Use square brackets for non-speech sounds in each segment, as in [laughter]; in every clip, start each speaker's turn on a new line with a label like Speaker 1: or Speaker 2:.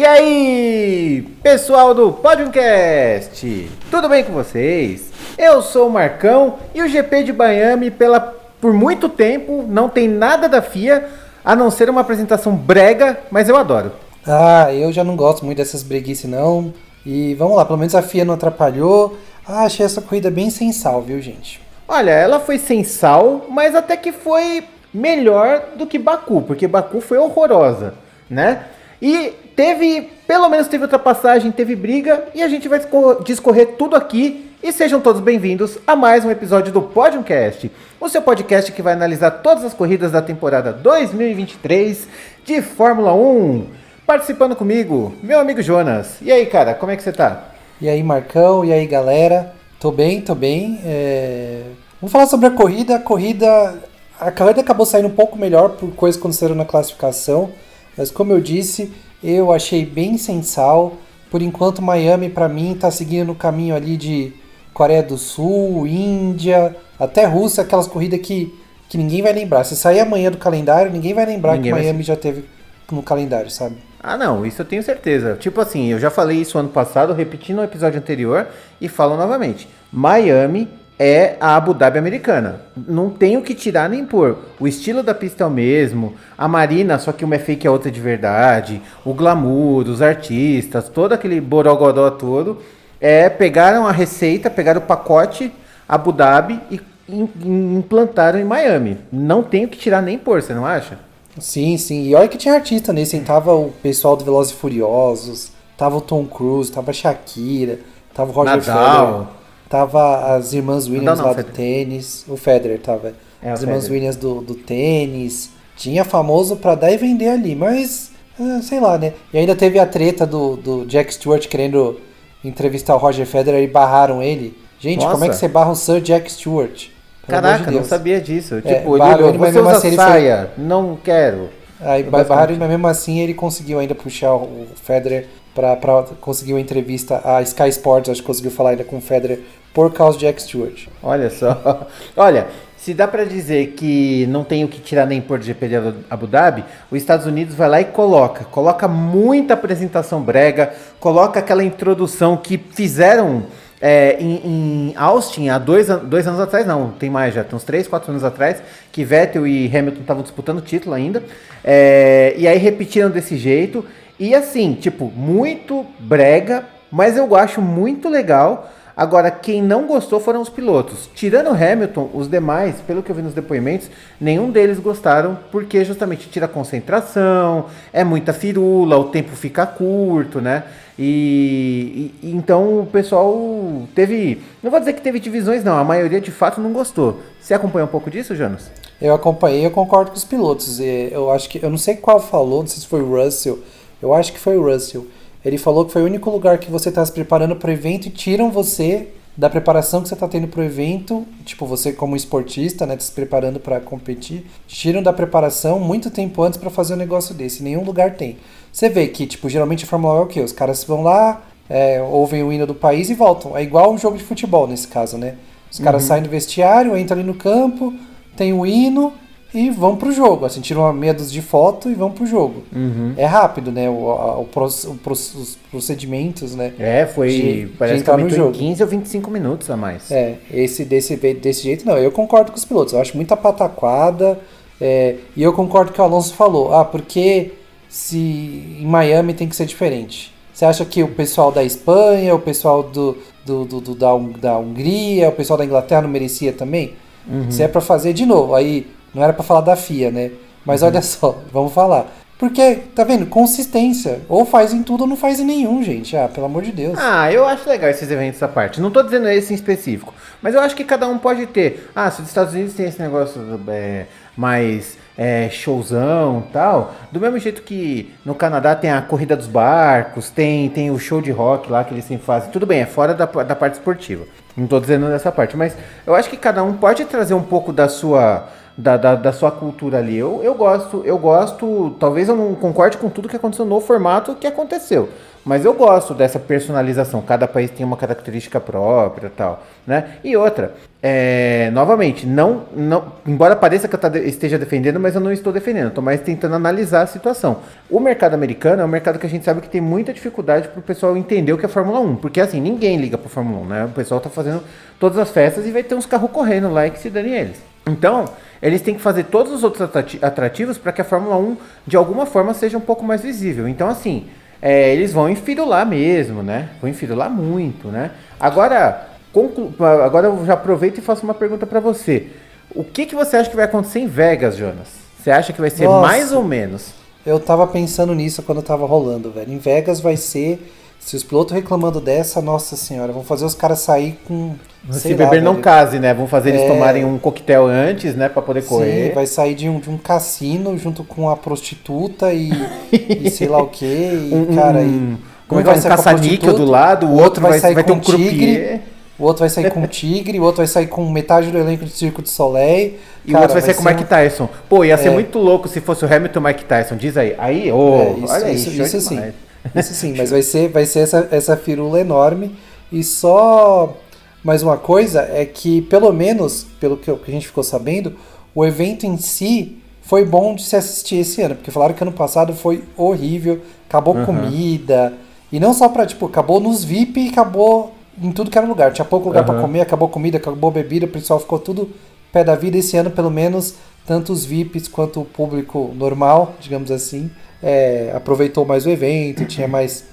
Speaker 1: E aí, pessoal do Podcast, tudo bem com vocês? Eu sou o Marcão e o GP de Miami, pela, por muito tempo, não tem nada da FIA, a não ser uma apresentação brega, mas eu adoro.
Speaker 2: Ah, eu já não gosto muito dessas breguices não. E vamos lá, pelo menos a FIA não atrapalhou. Ah, achei essa corrida bem sem sal, viu, gente?
Speaker 1: Olha, ela foi sem sal, mas até que foi melhor do que Baku, porque Baku foi horrorosa, né? E teve, pelo menos teve ultrapassagem, teve briga, e a gente vai discorrer tudo aqui. E sejam todos bem-vindos a mais um episódio do Podiumcast, o seu podcast que vai analisar todas as corridas da temporada 2023 de Fórmula 1. Participando comigo, meu amigo Jonas. E aí, cara, como é que você tá?
Speaker 2: E aí, Marcão, e aí, galera? Tô bem, tô bem. É... Vamos falar sobre a corrida. A corrida, a corrida acabou saindo um pouco melhor por coisas que aconteceram na classificação. Mas como eu disse, eu achei bem sensal. Por enquanto, Miami para mim tá seguindo o caminho ali de Coreia do Sul, Índia, até Rússia, aquelas corridas que, que ninguém vai lembrar. Se sair amanhã do calendário, ninguém vai lembrar ninguém que Miami já teve no calendário, sabe?
Speaker 1: Ah, não, isso eu tenho certeza. Tipo assim, eu já falei isso ano passado, repetindo no episódio anterior e falo novamente. Miami é a Abu Dhabi americana. Não tem o que tirar nem pôr. O estilo da pista é o mesmo, a marina, só que uma é fake e a outra é de verdade, o glamour, os artistas, todo aquele borogodó todo, é, pegaram a receita, pegaram o pacote Abu Dhabi e implantaram em Miami. Não tem o que tirar nem pôr, você não acha?
Speaker 2: Sim, sim. E olha que tinha artista nesse, hein? Tava o pessoal do Velozes e Furiosos, tava o Tom Cruise, tava a Shakira, tava o Roger
Speaker 1: Nadal.
Speaker 2: Federer. Tava as irmãs Williams não, não, lá Federer. do tênis. O Federer tava. É, as irmãs Federer. Williams do, do tênis. Tinha famoso pra dar e vender ali, mas. Ah, sei lá, né? E ainda teve a treta do, do Jack Stewart querendo entrevistar o Roger Federer e barraram ele. Gente, Nossa. como é que você barra o Sir Jack Stewart?
Speaker 1: Pelo Caraca, de não sabia disso. É, tipo, ele, ele, você usa assim, saia, foi... não quero.
Speaker 2: Aí barraram ele, mas mesmo assim ele conseguiu ainda puxar o Federer para conseguir uma entrevista. A Sky Sports acho que conseguiu falar ainda com o Federer por causa de Jack Stewart.
Speaker 1: Olha só. [laughs] Olha, se dá para dizer que não tem o que tirar nem por GP de Abu Dhabi, os Estados Unidos vai lá e coloca. Coloca muita apresentação brega, coloca aquela introdução que fizeram é, em, em, Austin há dois, dois anos atrás, não, tem mais já, tem uns três, quatro anos atrás, que Vettel e Hamilton estavam disputando o título ainda. É, e aí repetiram desse jeito. E assim, tipo, muito brega, mas eu acho muito legal Agora, quem não gostou foram os pilotos. Tirando Hamilton, os demais, pelo que eu vi nos depoimentos, nenhum deles gostaram, porque justamente tira concentração, é muita firula, o tempo fica curto, né? E, e, então o pessoal teve. Não vou dizer que teve divisões, não. A maioria de fato não gostou. Você acompanha um pouco disso, Janos?
Speaker 2: Eu acompanhei, eu concordo com os pilotos. Eu acho que. Eu não sei qual falou, não sei se foi o Russell. Eu acho que foi o Russell ele falou que foi o único lugar que você está se preparando para o evento e tiram você da preparação que você está tendo para o evento, tipo você como esportista, né, tá se preparando para competir, tiram da preparação muito tempo antes para fazer um negócio desse. Nenhum lugar tem. Você vê que tipo geralmente a Fórmula 1 é o quê? Os caras vão lá, é, ouvem o hino do país e voltam. É igual um jogo de futebol nesse caso, né? Os caras uhum. saem do vestiário, entram ali no campo, tem o hino, e vão pro jogo. Assim, tiram uma meia dúzia de foto e vão pro jogo.
Speaker 1: Uhum.
Speaker 2: É rápido, né? O, a, o, o, os procedimentos, né?
Speaker 1: É, foi. De, parece de que no jogo. 15 ou 25 minutos a mais.
Speaker 2: É, esse desse, desse jeito não. Eu concordo com os pilotos. Eu acho muita pataquada. É, e eu concordo com o Alonso falou. Ah, porque se em Miami tem que ser diferente. Você acha que o pessoal da Espanha, o pessoal do, do, do, do da, da Hungria, o pessoal da Inglaterra não merecia também? Uhum. Se é para fazer de novo, aí não era para falar da FIA, né? Mas uhum. olha só, vamos falar. Porque, tá vendo? Consistência. Ou faz em tudo ou não faz em nenhum, gente. Ah, pelo amor de Deus.
Speaker 1: Ah, eu acho legal esses eventos à parte. Não tô dizendo esse em específico. Mas eu acho que cada um pode ter. Ah, se os Estados Unidos tem esse negócio é, mais é, showzão tal. Do mesmo jeito que no Canadá tem a corrida dos barcos, tem, tem o show de rock lá que eles sempre fazem. Tudo bem, é fora da, da parte esportiva. Não tô dizendo dessa parte. Mas eu acho que cada um pode trazer um pouco da sua da, da, da, sua cultura ali. Eu, eu gosto, eu gosto, talvez eu não concorde com tudo que aconteceu no formato que aconteceu. Mas eu gosto dessa personalização. Cada país tem uma característica própria tal, né? E outra, é, novamente, não, não, embora pareça que eu tá esteja defendendo, mas eu não estou defendendo. Estou mais tentando analisar a situação. O mercado americano é um mercado que a gente sabe que tem muita dificuldade para o pessoal entender o que é Fórmula 1. Porque assim, ninguém liga para Fórmula 1, né? O pessoal está fazendo todas as festas e vai ter uns carros correndo lá e que se dane eles. Então, eles têm que fazer todos os outros atrativos para que a Fórmula 1, de alguma forma, seja um pouco mais visível. Então, assim, é, eles vão enfirular mesmo, né? Vão enfirular muito, né? Agora, conclu... agora eu já aproveito e faço uma pergunta para você. O que, que você acha que vai acontecer em Vegas, Jonas? Você acha que vai ser Nossa, mais ou menos?
Speaker 2: Eu tava pensando nisso quando tava rolando, velho. Em Vegas vai ser se os pilotos reclamando dessa, nossa senhora, vão fazer os caras sair com.
Speaker 1: Se beber não case, né? Vão fazer eles é... tomarem um coquetel antes, né? Pra poder correr.
Speaker 2: Sim, vai sair de um, de um cassino junto com a prostituta e, e sei lá o quê. E, [laughs] um, cara, e,
Speaker 1: como é que é um caça-níquel do lado, o outro vai, vai, sair vai ter um
Speaker 2: tigre. O outro vai sair com um tigre, o outro vai sair com metade do elenco de Circo de Soleil.
Speaker 1: E cara, o outro vai, vai ser com o Mike Tyson. Pô, ia é. ser muito louco se fosse o Hamilton Mike Tyson. Diz aí. Aí, ô, oh, é,
Speaker 2: isso, olha isso. Isso, isso sim. Isso sim, mas vai ser, vai ser essa, essa firula enorme. E só mais uma coisa é que, pelo menos, pelo que a gente ficou sabendo, o evento em si foi bom de se assistir esse ano, porque falaram que ano passado foi horrível, acabou uhum. comida, e não só pra, tipo, acabou nos VIP e acabou em tudo que era lugar. Tinha pouco lugar uhum. para comer, acabou comida, acabou bebida, o pessoal ficou tudo pé da vida. Esse ano, pelo menos, tanto os VIPs quanto o público normal, digamos assim, é, aproveitou mais o evento, tinha mais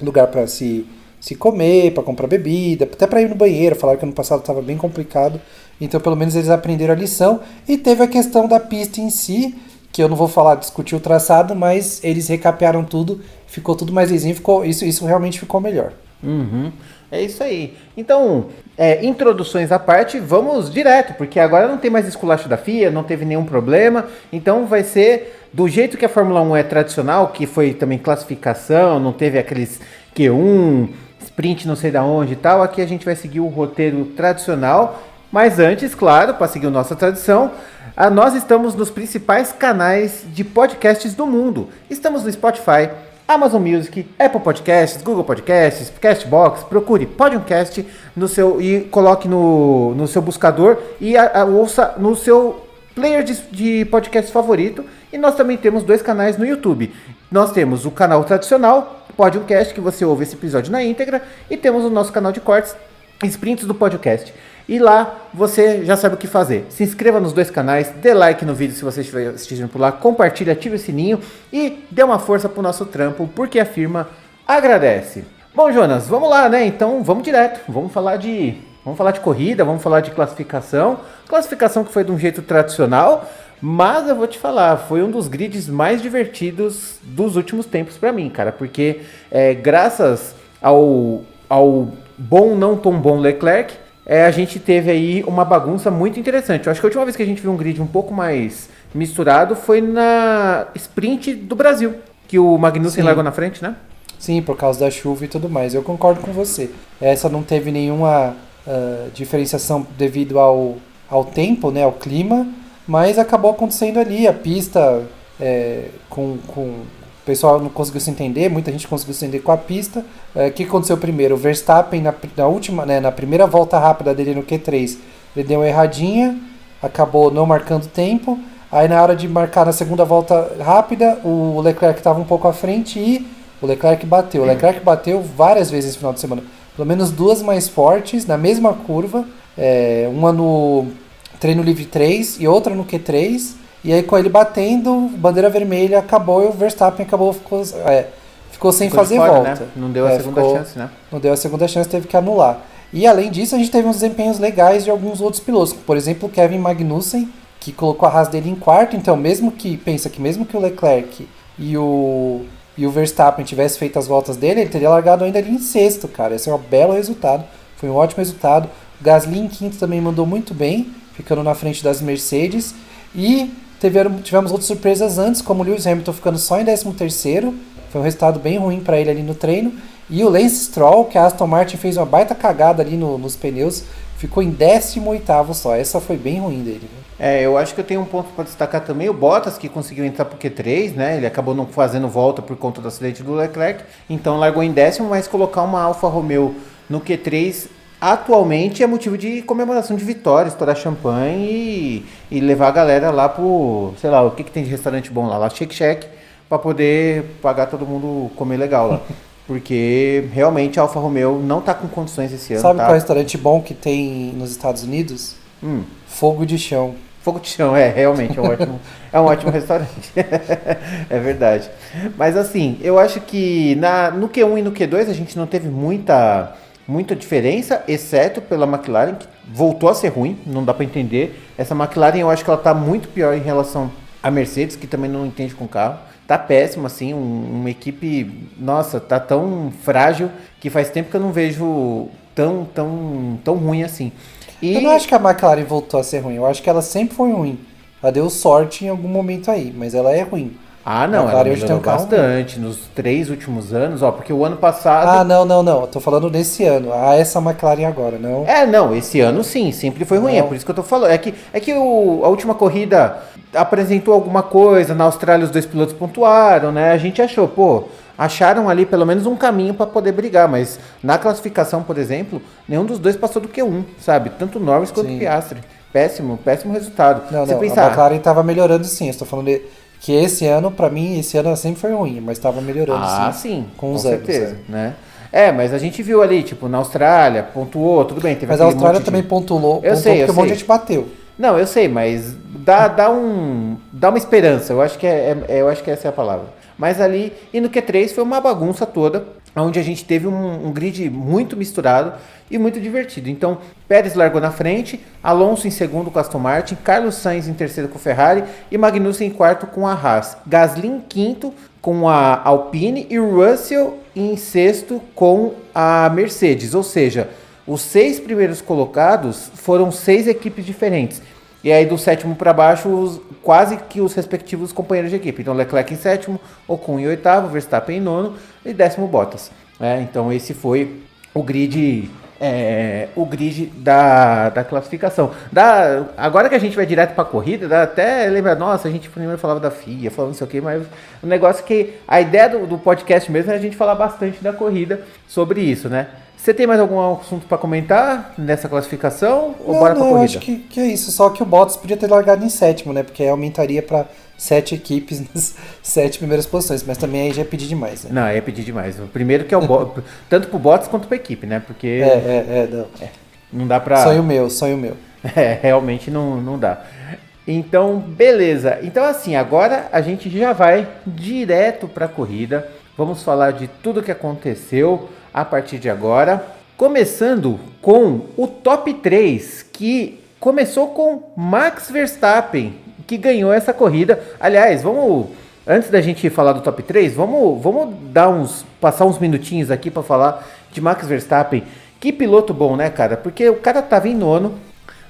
Speaker 2: lugar para se, se comer, para comprar bebida, até para ir no banheiro. Falaram que ano passado estava bem complicado, então pelo menos eles aprenderam a lição. E teve a questão da pista em si, que eu não vou falar discutir o traçado, mas eles recapearam tudo, ficou tudo mais lisinho, ficou isso, isso realmente ficou melhor.
Speaker 1: Uhum. É isso aí. Então, é, introduções à parte, vamos direto, porque agora não tem mais esculacho da FIA, não teve nenhum problema, então vai ser do jeito que a Fórmula 1 é tradicional, que foi também classificação, não teve aqueles Q1, sprint não sei da onde e tal, aqui a gente vai seguir o roteiro tradicional, mas antes, claro, para seguir nossa tradição, a, nós estamos nos principais canais de podcasts do mundo. Estamos no Spotify, Amazon Music, Apple Podcasts, Google Podcasts, Castbox, procure Podcast no seu e coloque no, no seu buscador e a, a, ouça no seu player de, de podcast favorito. E nós também temos dois canais no YouTube. Nós temos o canal tradicional, Podcast, que você ouve esse episódio na íntegra, e temos o nosso canal de cortes, Sprints do Podcast. E lá você já sabe o que fazer. Se inscreva nos dois canais, dê like no vídeo se você estiver assistindo por lá, compartilhe, ative o sininho e dê uma força pro nosso trampo, porque a firma agradece. Bom, Jonas, vamos lá, né? Então vamos direto. Vamos falar de. Vamos falar de corrida, vamos falar de classificação. Classificação que foi de um jeito tradicional, mas eu vou te falar, foi um dos grids mais divertidos dos últimos tempos para mim, cara, porque é, graças ao, ao bom, não tão bom Leclerc, é, a gente teve aí uma bagunça muito interessante. Eu acho que a última vez que a gente viu um grid um pouco mais misturado foi na sprint do Brasil, que o Magnussen Sim. largou na frente, né?
Speaker 2: Sim, por causa da chuva e tudo mais. Eu concordo com você. Essa não teve nenhuma uh, diferenciação devido ao, ao tempo, né, ao clima, mas acabou acontecendo ali. A pista é, com, com pessoal não conseguiu se entender, muita gente conseguiu se entender com a pista. É, o é, que aconteceu primeiro? O Verstappen, na, na, última, né, na primeira volta rápida dele no Q3, ele deu uma erradinha, acabou não marcando tempo. Aí na hora de marcar na segunda volta rápida, o Leclerc estava um pouco à frente e o Leclerc bateu. O Leclerc bateu várias vezes no final de semana. Pelo menos duas mais fortes, na mesma curva. É, uma no treino livre 3 e outra no Q3. E aí, com ele batendo, bandeira vermelha acabou e o Verstappen acabou, ficou, é, ficou sem ficou fazer fora, volta.
Speaker 1: Né? Não deu a é, segunda ficou, chance, né?
Speaker 2: Não deu a segunda chance, teve que anular. E além disso, a gente teve uns desempenhos legais de alguns outros pilotos, por exemplo, o Kevin Magnussen, que colocou a Haas dele em quarto. Então, mesmo que pensa que mesmo que o Leclerc e o e o Verstappen tivesse feito as voltas dele, ele teria largado ainda ali em sexto, cara. Esse é um belo resultado. Foi um ótimo resultado. O Gasly em quinto também mandou muito bem, ficando na frente das Mercedes. E Tiveram, tivemos outras surpresas antes, como o Lewis Hamilton ficando só em 13º, Foi um resultado bem ruim para ele ali no treino. E o Lance Stroll, que a Aston Martin fez uma baita cagada ali no, nos pneus, ficou em 18 só. Essa foi bem ruim dele.
Speaker 1: É, eu acho que eu tenho um ponto para destacar também. O Bottas, que conseguiu entrar pro Q3, né? Ele acabou não fazendo volta por conta do acidente do Leclerc. Então largou em décimo, mas colocar uma Alfa Romeo no Q3 atualmente é motivo de comemoração de vitória, estourar champanhe e, e levar a galera lá pro, sei lá, o que, que tem de restaurante bom lá, lá Shake Shack, para poder pagar todo mundo comer legal lá. [laughs] Porque realmente a Alfa Romeo não tá com condições esse ano.
Speaker 2: Sabe
Speaker 1: tá?
Speaker 2: qual é o restaurante bom que tem nos Estados Unidos?
Speaker 1: Hum,
Speaker 2: Fogo de Chão.
Speaker 1: fogo de chão, é, realmente é um ótimo, [laughs] é um ótimo restaurante. [laughs] é verdade. Mas assim, eu acho que na, no Q1 e no Q2 a gente não teve muita, muita diferença, exceto pela McLaren, que voltou a ser ruim, não dá para entender. Essa McLaren eu acho que ela tá muito pior em relação à Mercedes, que também não entende com carro. Tá péssimo, assim, um- uma equipe, nossa, tá tão frágil que faz tempo que eu não vejo tão, tão, tão ruim assim. E...
Speaker 2: Eu não acho que a McLaren voltou a ser ruim. Eu acho que ela sempre foi ruim. Ela deu sorte em algum momento aí, mas ela é ruim.
Speaker 1: Ah, não, ela
Speaker 2: tem
Speaker 1: melhorou
Speaker 2: um carro
Speaker 1: bastante nos três últimos anos, ó, porque o ano passado...
Speaker 2: Ah, não, não, não. Eu tô falando desse ano. Ah, essa McLaren agora, não.
Speaker 1: É, não, esse ano sim, sempre foi ruim,
Speaker 2: Não.
Speaker 1: é por isso que eu tô falando. É que, é que o- a última corrida apresentou alguma coisa, na Austrália os dois pilotos pontuaram, né? A gente achou, pô, acharam ali pelo menos um caminho para poder brigar, mas na classificação, por exemplo, nenhum dos dois passou do Q1, sabe? Tanto Norris quanto
Speaker 2: Sim.
Speaker 1: Piastri. Péssimo, péssimo resultado.
Speaker 2: Não,
Speaker 1: Você
Speaker 2: não.
Speaker 1: pensar,
Speaker 2: A McLaren tava melhorando sim. Eu estou falando de- que esse ano, pra mim, esse ano sempre foi ruim, mas tava melhorando
Speaker 1: Ah,
Speaker 2: sim.
Speaker 1: sim,
Speaker 2: com
Speaker 1: com,
Speaker 2: anos,
Speaker 1: certeza, né? É, mas a gente viu ali, tipo, na Austrália, pontuou, tudo bem, teve
Speaker 2: Mas a Austrália
Speaker 1: monte de-
Speaker 2: também pontuou, pontuou
Speaker 1: sei, eu
Speaker 2: porque um monte de
Speaker 1: sei.
Speaker 2: gente bateu.
Speaker 1: Não, eu sei, mas dá, dá, um, dá uma esperança. Eu acho, que é, é- eu acho que essa é a palavra. Mas ali, e no Q3 foi uma bagunça toda, onde a gente teve um, um grid muito misturado e muito divertido. Então, Pérez largou na frente, Alonso em segundo com Aston Martin, Carlos Sainz em terceiro com Ferrari e Magnussen em quarto com a Haas. Gasly em quinto com a Alpine e Russell em sexto com a Mercedes. Ou seja, os seis primeiros colocados foram seis equipes diferentes. E aí do sétimo para baixo, os- quase que os respectivos companheiros de equipe. Então Leclerc em sétimo, Ocon em oitavo, Verstappen em nono e décimo Bottas. É, então esse foi o grid, é, o grid da, da classificação. Da, agora que a gente vai direto para a corrida, dá até lembra, nossa, a gente primeiro falava da FIA, sei o que, mas o negócio é que a ideia do, do podcast mesmo é a gente falar bastante da corrida sobre isso, né? Você tem mais algum assunto para comentar nessa classificação? Ou
Speaker 2: não,
Speaker 1: bora pra
Speaker 2: não, eu
Speaker 1: corrida?
Speaker 2: acho que, que é isso. Só que o Bottas podia ter largado em sétimo, né? Porque aí aumentaria pra sete equipes [laughs] nas sete primeiras posições. Mas também aí já é pedir demais, né?
Speaker 1: Não, é pedir demais. O primeiro que é o Bo- [laughs] tanto pro Bottas quanto pra equipe, né? Porque
Speaker 2: É, é, é. Não.
Speaker 1: não dá pra.
Speaker 2: Sonho meu, sonho meu. [laughs]
Speaker 1: É, realmente não, não dá. Então, beleza. Então, assim, agora a gente já vai direto para a corrida. Vamos falar de tudo que aconteceu a partir de agora. Começando com o top 3, que começou com Max Verstappen, que ganhou essa corrida. Aliás, vamos. Antes da gente falar do top 3, vamos, vamos dar uns. passar uns minutinhos aqui para falar de Max Verstappen. Que piloto bom, né, cara? Porque o cara tava em nono,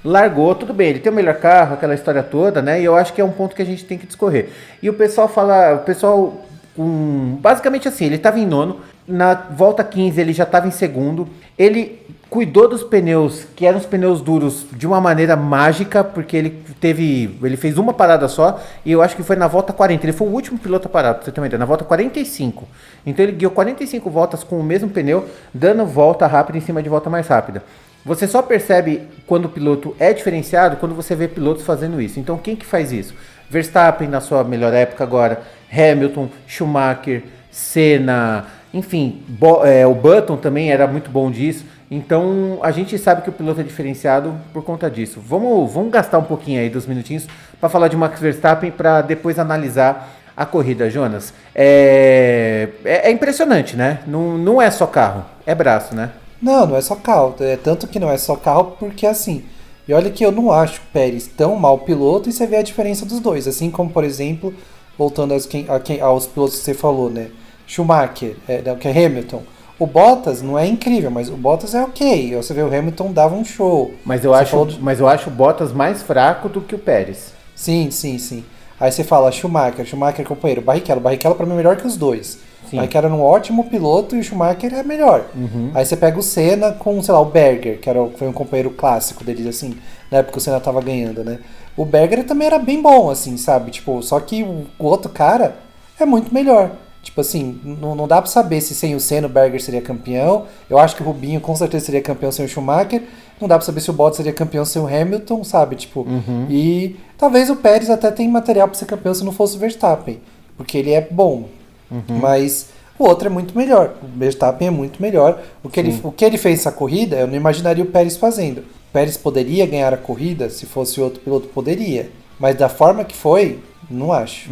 Speaker 1: largou, tudo bem, ele tem o melhor carro, aquela história toda, né? E eu acho que é um ponto que a gente tem que discorrer. E o pessoal fala, o pessoal, um, basicamente assim, ele estava em nono, na volta 15 ele já estava em segundo, ele cuidou dos pneus, que eram os pneus duros, de uma maneira mágica, porque ele teve, ele fez uma parada só, e eu acho que foi na volta 40, ele foi o último piloto a parar, pra você ter uma ideia, na volta 45. Então ele guiou 45 voltas com o mesmo pneu, dando volta rápida em cima de volta mais rápida. Você só percebe quando o piloto é diferenciado quando você vê pilotos fazendo isso. Então quem que faz isso? Verstappen na sua melhor época agora, Hamilton, Schumacher, Senna, enfim, Bo- é, o Button também era muito bom disso. Então a gente sabe que o piloto é diferenciado por conta disso. Vamos, vamos gastar um pouquinho aí dos minutinhos para falar de Max Verstappen para depois analisar a corrida, Jonas. É, é, é impressionante, né? Não, não é só carro, é braço, né?
Speaker 2: Não, não é só carro. É tanto que não é só carro porque assim. E olha que eu não acho o Pérez tão mal piloto e você vê a diferença dos dois. Assim como, por exemplo, voltando aos, quem, quem- aos pilotos que você falou, né? Schumacher, é, não, que é Hamilton. O Bottas não é incrível, mas o Bottas é ok. Você vê o Hamilton dava um show.
Speaker 1: Mas eu,
Speaker 2: Você
Speaker 1: acho,
Speaker 2: falou
Speaker 1: mas eu acho o Bottas mais fraco do que o Pérez.
Speaker 2: Sim, sim, sim. Aí você fala Schumacher, Schumacher companheiro, Barrichello. Barrichello pra mim é melhor que os dois.
Speaker 1: Sim.
Speaker 2: Barrichello era um ótimo piloto e o Schumacher é melhor.
Speaker 1: Uhum.
Speaker 2: Aí você pega o Senna com, sei lá, o Berger, que era, foi um companheiro clássico deles, assim, na época que o Senna tava ganhando, né? O Berger também era bem bom, assim, sabe? Tipo, só que o outro cara é muito melhor. Tipo assim, não, não dá pra saber se sem o Senna o Berger seria campeão. Eu acho que o Rubinho com certeza seria campeão sem o Schumacher. Não dá pra saber se o Bottas seria campeão sem o Hamilton, sabe? Tipo, e talvez o Pérez até tenha material pra ser campeão se não fosse o Verstappen, porque ele é bom. Mas o outro é muito melhor. O Verstappen é muito melhor. O que, ele, o que ele fez essa corrida, eu não imaginaria o Pérez fazendo. O Pérez poderia ganhar a corrida se fosse outro piloto, poderia. Mas da forma que foi, não acho.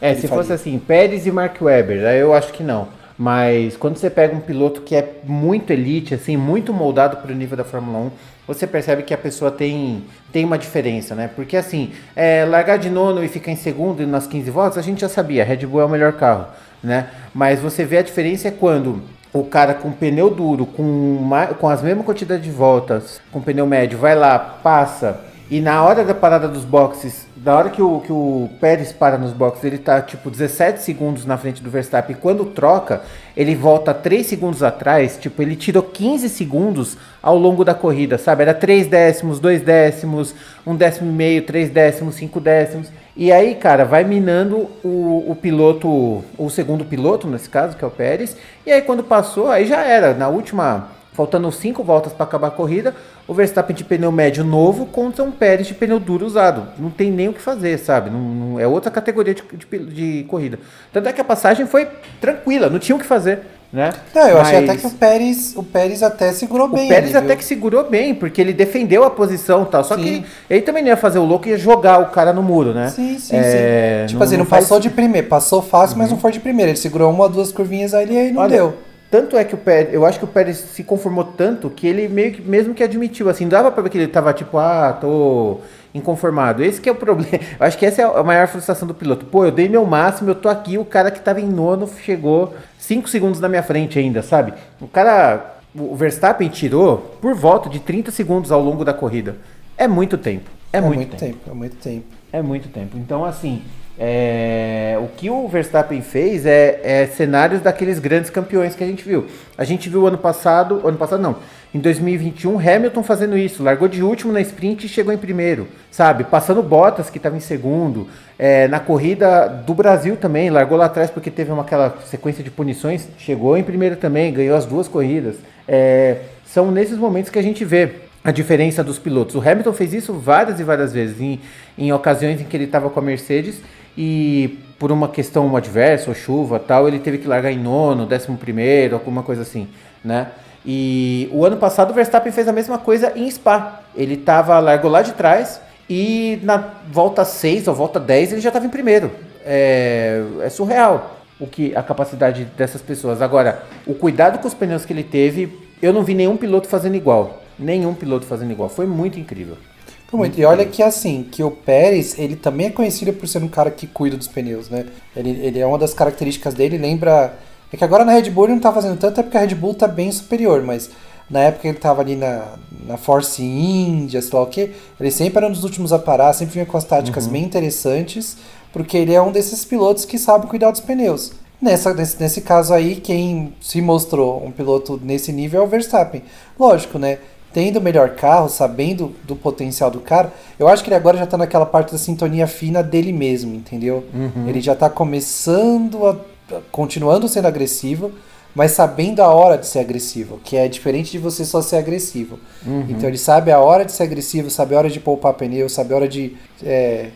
Speaker 1: É,
Speaker 2: Ele
Speaker 1: se
Speaker 2: faria.
Speaker 1: fosse assim, Pérez e Mark Webber, aí eu acho que não. Mas quando você pega um piloto que é muito elite, assim, muito moldado para o nível da Fórmula 1, você percebe que a pessoa tem, tem uma diferença, né? Porque assim, é, largar de nono e ficar em segundo nas 15 voltas, a gente já sabia, a Red Bull é o melhor carro, né? Mas você vê a diferença é quando o cara com pneu duro, com, ma- com as mesmas quantidades de voltas, com pneu médio, vai lá, passa, e na hora da parada dos boxes, da hora que o, que o Pérez para nos boxes, ele tá tipo 17 segundos na frente do Verstappen. Quando troca, ele volta 3 segundos atrás. Tipo, ele tirou 15 segundos ao longo da corrida, sabe? Era 3 décimos, 2 décimos, 1 décimo e meio, 3 décimos, 5 décimos. E aí, cara, vai minando o, o piloto, o segundo piloto, nesse caso, que é o Pérez. E aí, quando passou, aí já era. Na última Faltando cinco voltas para acabar a corrida, o Verstappen de pneu médio novo contra um Pérez de pneu duro usado. Não tem nem o que fazer, sabe? Não, não- é outra categoria de, de- de corrida. Tanto é que a passagem foi tranquila, não tinha o que fazer, né?
Speaker 2: Não, eu achei
Speaker 1: Mas
Speaker 2: até que o Pérez, o Pérez até segurou bem.
Speaker 1: o Pérez
Speaker 2: ali,
Speaker 1: até
Speaker 2: viu?
Speaker 1: que segurou bem, porque ele defendeu a posição e tal. Só
Speaker 2: Sim.
Speaker 1: que ele também não ia fazer o louco e ia jogar o cara no muro, né?
Speaker 2: Sim, sim,
Speaker 1: É,
Speaker 2: sim. Tipo assim, não,
Speaker 1: faz-
Speaker 2: passou de primeiro. Passou fácil, mas não foi de primeira. Ele segurou uma ou duas curvinhas aí e aí não
Speaker 1: Olha,
Speaker 2: deu.
Speaker 1: Tanto é que o Pérez, eu acho que o Pérez se conformou tanto que ele meio que, mesmo que admitiu, assim, dava pra ver que ele tava tipo, ah, tô inconformado. Esse que é o [laughs] problema. Eu acho que essa é a maior frustração do piloto. Pô, eu dei meu máximo, eu tô aqui, o cara que tava em nono chegou 5 segundos na minha frente ainda, sabe? O cara, o Verstappen tirou por volta de 30 segundos ao longo da corrida. É muito tempo. É, muito, tempo.
Speaker 2: É muito tempo.
Speaker 1: É muito tempo. Então, assim, é, o que o Verstappen fez é, é cenários daqueles grandes campeões que a gente viu. A gente viu ano passado, ano passado não, em 2021, Hamilton fazendo isso. Largou de último na sprint e chegou em primeiro, sabe? Passando Bottas, que estava em segundo. É, na corrida do Brasil também, largou lá atrás porque teve uma, aquela sequência de punições, chegou em primeiro também, ganhou as duas corridas. É, são nesses momentos que a gente vê a diferença dos pilotos. O Hamilton fez isso várias e várias vezes, em, em ocasiões em que ele estava com a Mercedes e por uma questão adversa, ou chuva tal, ele teve que largar em nono, décimo primeiro, alguma coisa assim, né? E o ano passado o Verstappen fez a mesma coisa em Spa. Ele tava, largou lá de trás e na volta 6 ou volta 10 ele já estava em primeiro. É, é surreal o que a capacidade dessas pessoas. Agora, o cuidado com os pneus que ele teve, eu não vi nenhum piloto fazendo igual. Nenhum piloto fazendo igual. Foi muito incrível.
Speaker 2: Muito. E olha que assim, que o Pérez, ele também é conhecido por ser um cara que cuida dos pneus, né? Ele, ele é uma das características dele, lembra. É que agora na Red Bull ele não tá fazendo tanto, é porque a Red Bull tá bem superior, mas na época ele tava ali na, na Force India, sei lá o que, ele sempre era um dos últimos a parar, sempre vinha com as táticas bem interessantes, porque ele é um desses pilotos que sabe cuidar dos pneus. Nessa, nesse, nesse caso aí, quem se mostrou um piloto nesse nível é o Verstappen. Lógico, né? Tendo o melhor carro, sabendo do potencial do cara, eu acho que ele agora já tá naquela parte da sintonia fina dele mesmo, entendeu? Ele já tá começando a. continuando sendo agressivo, mas sabendo a hora de ser agressivo, que é diferente de você só ser agressivo. Então ele sabe a hora de ser agressivo, sabe a hora de poupar pneu, sabe a hora de é,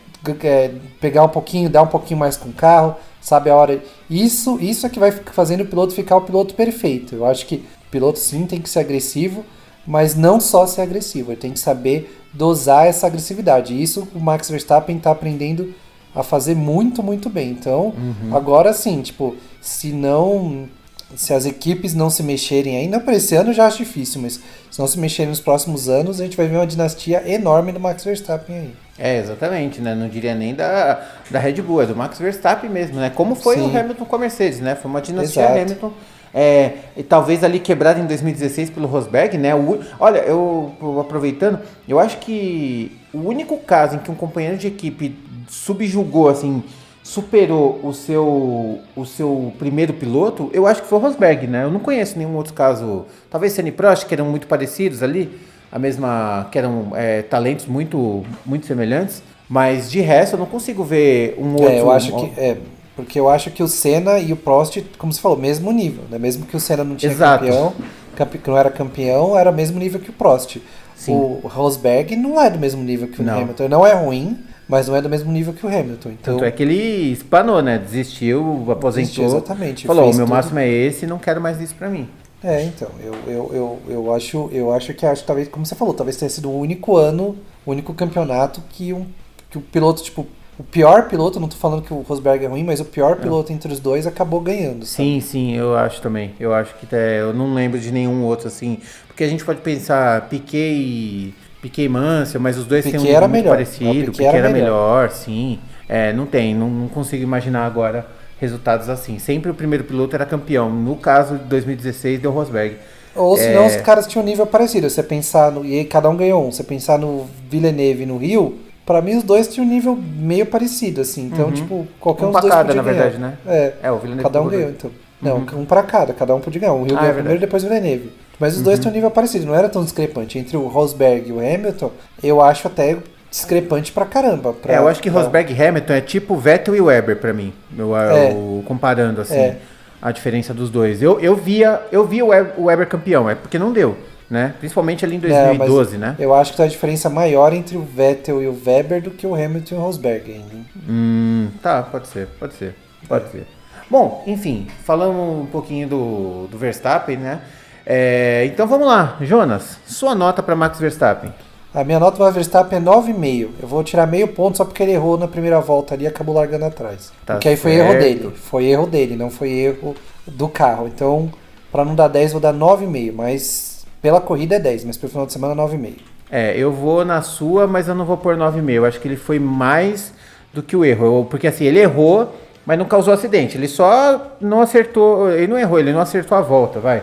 Speaker 2: é, pegar um pouquinho, dar um pouquinho mais com o carro, sabe a hora. Isso, isso é que vai fazendo o piloto ficar o piloto perfeito. Eu acho que o piloto sim tem que ser agressivo, mas não só ser agressivo, ele tem que saber dosar essa agressividade. E isso o Max Verstappen está aprendendo a fazer muito, muito bem. Então, agora sim, tipo, se não. Se as equipes não se mexerem ainda, para esse ano eu já acho difícil, mas se não se mexerem nos próximos anos, a gente vai ver uma dinastia enorme do Max Verstappen aí.
Speaker 1: É, exatamente, né? Não diria nem da, da Red Bull, é do Max Verstappen mesmo, né? Como foi
Speaker 2: Sim.
Speaker 1: o Hamilton com a Mercedes, né? Foi uma dinastia
Speaker 2: Exato.
Speaker 1: Hamilton. É, e talvez ali quebrada em 2016 pelo Rosberg, né? O- olha, eu aproveitando, eu acho que o único caso em que um companheiro de equipe subjugou, assim, superou o seu, o seu primeiro piloto, eu acho que foi o Rosberg, né? Eu não conheço nenhum outro caso. Talvez Senna e Prost, que eram muito parecidos ali, a mesma. que eram é, talentos muito, muito semelhantes. Mas de resto eu não consigo ver um outro.
Speaker 2: É, eu acho que. É, porque eu acho que o Senna e o Prost, como você falou, mesmo nível, né? Mesmo que o Senna não tinha
Speaker 1: Exato.
Speaker 2: campeão, campe, não era campeão, era mesmo nível que o Prost.
Speaker 1: Sim.
Speaker 2: O Rosberg não é do mesmo nível que o
Speaker 1: Não.
Speaker 2: Hamilton. Não é ruim, mas não é do mesmo nível que o Hamilton. Então,
Speaker 1: Tanto é que ele espanou, né? Desistiu, aposentou.
Speaker 2: Desistiu, exatamente.
Speaker 1: Falou, o meu
Speaker 2: tudo.
Speaker 1: máximo é esse, não quero mais isso pra mim.
Speaker 2: É, então, eu, eu, eu, eu, acho, eu acho que acho, talvez, como você falou, talvez tenha sido o único ano, o único campeonato que, um, que o piloto, tipo, o pior piloto, não tô falando que o Rosberg é ruim, mas o pior piloto entre os dois acabou ganhando. Sabe?
Speaker 1: Sim, sim, eu acho também. Eu acho que é, eu não lembro de nenhum outro assim. Porque a gente pode pensar Piquet e, Piquet e Mansell, mas os dois têm um
Speaker 2: Piquet
Speaker 1: nível
Speaker 2: era
Speaker 1: muito
Speaker 2: melhor.
Speaker 1: parecido.
Speaker 2: Não,
Speaker 1: Piquet,
Speaker 2: Piquet era
Speaker 1: era
Speaker 2: melhor.
Speaker 1: melhor, sim. É, não tem, não, não consigo imaginar agora resultados assim. Sempre o primeiro piloto era campeão. No caso de 2016 deu Rosberg.
Speaker 2: Ou senão
Speaker 1: É.
Speaker 2: os caras tinham um nível parecido. Você pensar no. E aí cada um ganhou um. Você pensar no Villeneuve e no Rio, pra mim os dois tinham um nível meio parecido, assim. Então,
Speaker 1: Uhum.
Speaker 2: tipo, qualquer
Speaker 1: Um
Speaker 2: um
Speaker 1: pra
Speaker 2: dos dois
Speaker 1: cada,
Speaker 2: podia
Speaker 1: na
Speaker 2: ganhar.
Speaker 1: verdade, né?
Speaker 2: É.
Speaker 1: É, o Villeneuve
Speaker 2: Cada um ganhou, então. Não,
Speaker 1: Uhum.
Speaker 2: um pra cada, cada um podia ganhar. O Rio
Speaker 1: Ah, é
Speaker 2: ganhou
Speaker 1: verdade.
Speaker 2: primeiro e depois o Villeneuve. Mas os
Speaker 1: Uhum.
Speaker 2: dois têm um nível parecido, não era tão discrepante. Entre o Rosberg e o Hamilton, eu acho até discrepante pra caramba. Pra,
Speaker 1: é, eu acho que
Speaker 2: pra-
Speaker 1: Rosberg e Hamilton é tipo Vettel e Weber pra mim. Eu,
Speaker 2: É.
Speaker 1: eu- comparando assim
Speaker 2: É.
Speaker 1: a diferença dos dois. Eu, eu via, eu vi o Weber, o Weber campeão, é porque não deu, né? Principalmente ali em
Speaker 2: É, mas
Speaker 1: 2012, né?
Speaker 2: Eu acho que tem uma diferença maior entre o Vettel e o Weber do que o Hamilton e o Rosberg ainda.
Speaker 1: Hum, tá, pode ser, pode ser, pode ser. Bom, enfim, falando um pouquinho do, do Verstappen, né? É, então vamos lá, Jonas, sua nota para Max Verstappen.
Speaker 2: A minha nota para Verstappen é 9,5. Eu vou tirar meio ponto só porque ele errou na primeira volta ali e acabou largando atrás.
Speaker 1: Tá
Speaker 2: porque aí foi
Speaker 1: certo.
Speaker 2: erro dele. Foi erro dele, não foi erro do carro. Então, para não dar 10, vou dar 9,5. Mas pela corrida é 10, mas pelo final de semana 9,5.
Speaker 1: É, eu vou na sua, mas eu não vou pôr 9,5. Eu acho que ele foi mais do que o erro. Eu- porque assim, ele errou, mas não causou acidente. Ele só não acertou. Ele não errou, ele não acertou a volta, vai.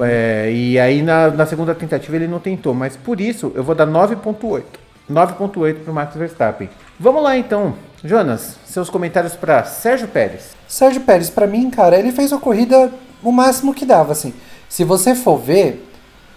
Speaker 1: É, e aí na, na segunda tentativa ele não tentou. Mas por isso eu vou dar 9,8. 9,8 para o Max Verstappen. Vamos lá então. Jonas, seus comentários para Sérgio Pérez.
Speaker 2: Sérgio Pérez, pra mim, cara, ele fez uma corrida o máximo que dava, assim. Se você for ver,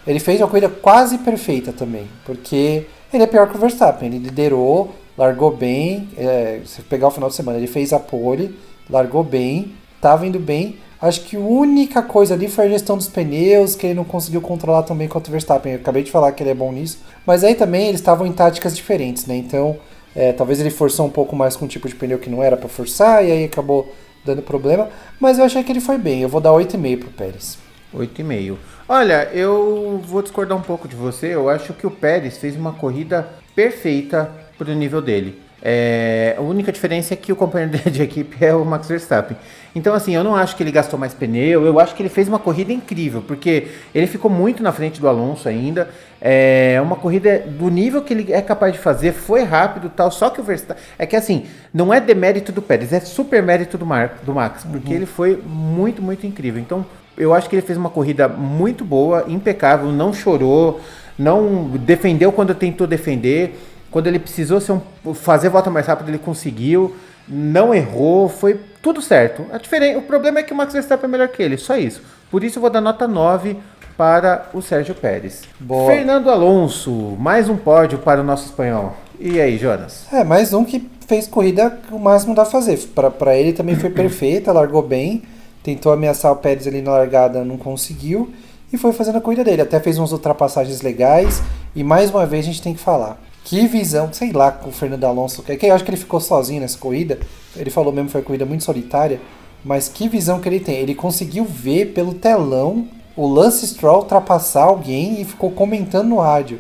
Speaker 2: ele fez uma corrida quase perfeita também, porque ele é pior que o Verstappen. Ele liderou, largou bem. é, se pegar o final de semana, ele fez a pole, largou bem, tava indo bem. Acho que a única coisa ali foi a gestão dos pneus, que ele não conseguiu controlar tão bem quanto o Verstappen. Eu acabei de falar que ele é bom nisso. Mas aí também eles estavam em táticas diferentes, né? Então, é, talvez ele forçou um pouco mais com um tipo de pneu que não era pra forçar, e aí acabou dando problema. Mas eu achei que ele foi bem. Eu vou dar 8,5 pro Pérez.
Speaker 1: 8,5. Olha, eu vou discordar um pouco de você. Eu acho que o Pérez fez uma corrida perfeita pro nível dele. É, a única diferença é que o companheiro [laughs] de equipe é o Max Verstappen. Então, assim, eu não acho que ele gastou mais pneu. Eu acho que ele fez uma corrida incrível, porque ele ficou muito na frente do Alonso ainda. É uma corrida do nível que ele é capaz de fazer, foi rápido e tal. Só que o Verstappen. É que, assim, não é demérito do Pérez, é super mérito do, Mar, do Max, porque ele foi muito, muito incrível. Então, eu acho que ele fez uma corrida muito boa, impecável, não chorou, não defendeu quando tentou defender. Quando ele precisou um- fazer volta mais rápido, ele conseguiu. Não errou, foi tudo certo. A diferença, o problema é que o Max Verstappen é melhor que ele, só isso. Por isso eu vou dar nota 9 para o Sérgio Pérez.
Speaker 2: Boa.
Speaker 1: Fernando Alonso, mais um pódio para o nosso espanhol. E aí, Jonas?
Speaker 2: É, mais um que fez corrida o máximo dá pra fazer. Pra ele também foi [clears throat] perfeita, largou bem. Tentou ameaçar o Pérez ali na largada, não conseguiu. E foi fazendo a corrida dele. Até fez umas ultrapassagens legais. E mais uma vez a gente tem que falar. Que visão, sei lá, com o Fernando Alonso. Que eu acho que ele ficou sozinho nessa corrida. Ele falou mesmo que foi uma corrida muito solitária. Mas que visão que ele tem. Ele conseguiu ver pelo telão o Lance Stroll ultrapassar alguém e ficou comentando no rádio.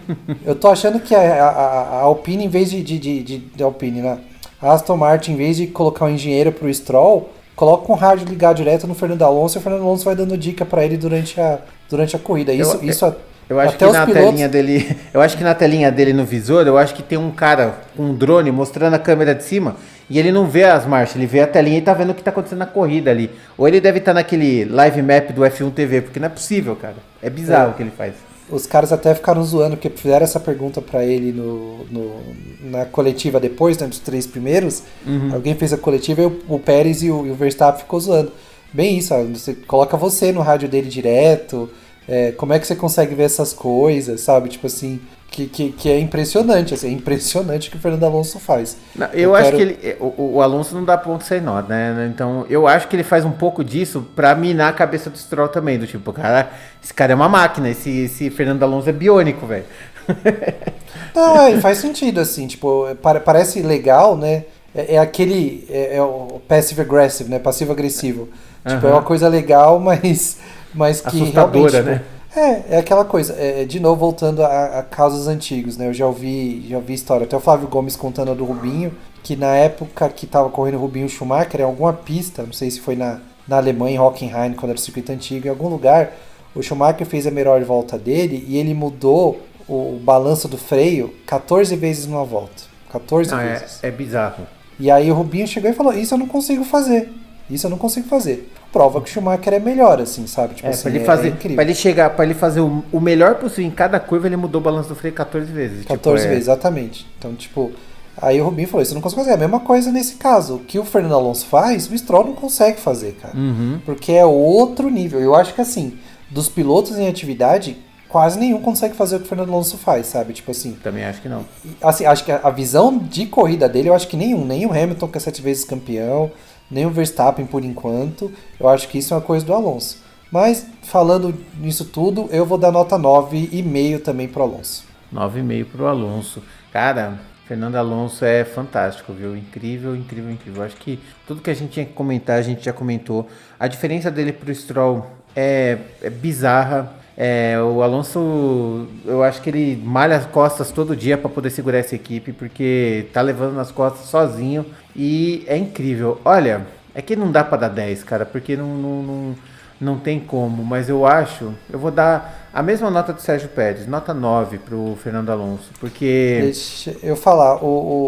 Speaker 2: [laughs] Eu tô achando que a, a, a- Alpine, em vez de, de, de, de, de Alpine, né? A Aston Martin, em vez de colocar um engenheiro pro Stroll, coloca um rádio ligado direto no Fernando Alonso e o Fernando Alonso vai dando dica pra ele durante a, durante a corrida. Isso,
Speaker 1: Eu-
Speaker 2: isso
Speaker 1: Eu acho
Speaker 2: até
Speaker 1: que na
Speaker 2: pilotos-
Speaker 1: telinha dele, [laughs] eu acho que na telinha dele no visor, eu acho que tem um cara com um drone mostrando a câmera de cima e ele não vê as marchas, ele vê a telinha e tá vendo o que tá acontecendo na corrida ali. Ou ele deve estar naquele live map do F1 TV, porque não é possível, cara. É bizarro
Speaker 2: É.
Speaker 1: o que ele faz.
Speaker 2: Os caras até ficaram zoando, porque fizeram essa pergunta para ele no, no, na coletiva depois, né, dos três primeiros. Uhum. Alguém fez a coletiva e o, o Pérez e o, e o, Verstappen ficou zoando. Bem isso, ó, você coloca você no rádio dele direto. É, como é que você consegue ver essas coisas, sabe? Tipo assim, que, que, que, é impressionante, assim, é impressionante o que o Fernando Alonso faz.
Speaker 1: Não, eu, eu, acho quero... que ele, é, o, o, Alonso não dá ponto sem nó, né? Então eu acho que ele faz um pouco disso pra minar a cabeça do Stroll também, do tipo, cara, esse cara é uma máquina, esse, esse Fernando Alonso é biônico, velho. [laughs]
Speaker 2: Não, é, faz sentido, assim, tipo, parece legal, né? É, é aquele, é, é, o passive aggressive, né? Passivo agressivo. Uhum. Tipo, é uma coisa legal, mas, mas que
Speaker 1: Assustadora,
Speaker 2: realmente...
Speaker 1: né?
Speaker 2: Tipo, é, é aquela coisa, é, de novo voltando a, a casos antigos, né? Eu já ouvi, já ouvi história, até o Flávio Gomes contando a do Rubinho, que na época que tava correndo o Rubinho Schumacher, em alguma pista, não sei se foi na, na Alemanha, em Hockenheim, quando era o circuito antigo, em algum lugar, o Schumacher fez a melhor volta dele e ele mudou o, o balanço do freio 14 vezes numa volta. 14
Speaker 1: não,
Speaker 2: é, vezes.
Speaker 1: É, é bizarro.
Speaker 2: E aí o Rubinho chegou e falou: Isso eu não consigo fazer. Isso eu não consigo fazer prova que o Schumacher é melhor, assim, sabe?
Speaker 1: Tipo é, assim, pra ele é, fazer, é Pra ele chegar, para ele fazer o, o, melhor possível em cada curva, ele mudou o balanço do freio 14 vezes.
Speaker 2: 14 tipo, vezes, é... exatamente. Então, tipo, aí o Rubinho falou, isso não consigo fazer. É a mesma coisa nesse caso. O que o Fernando Alonso faz, o Stroll não consegue fazer, cara.
Speaker 1: Uhum.
Speaker 2: Porque é outro nível. Eu acho que, assim, dos pilotos em atividade, quase nenhum consegue fazer o que o Fernando Alonso faz, sabe? Tipo assim.
Speaker 1: Também acho que não.
Speaker 2: Assim, acho que a visão de corrida dele, eu acho que nenhum. Nem o Hamilton, que é sete vezes campeão nem o Verstappen por enquanto. Eu acho que isso é uma coisa do Alonso. Mas, falando nisso tudo, eu vou dar nota 9,5 também pro Alonso.
Speaker 1: 9,5 pro Alonso. Cara, Fernando Alonso é fantástico, viu? Incrível, incrível, incrível. Acho que tudo que a gente tinha que comentar, a gente já comentou. A diferença dele pro Stroll é, é bizarra. É, o Alonso, eu acho que ele malha as costas todo dia para poder segurar essa equipe, porque tá levando nas costas sozinho e é incrível. Olha, é que não dá para dar 10, cara, porque não, não, não, não, tem como, mas eu acho, eu vou dar a mesma nota do Sérgio Pérez, nota 9 pro Fernando Alonso, porque.
Speaker 2: Deixa eu falar, o,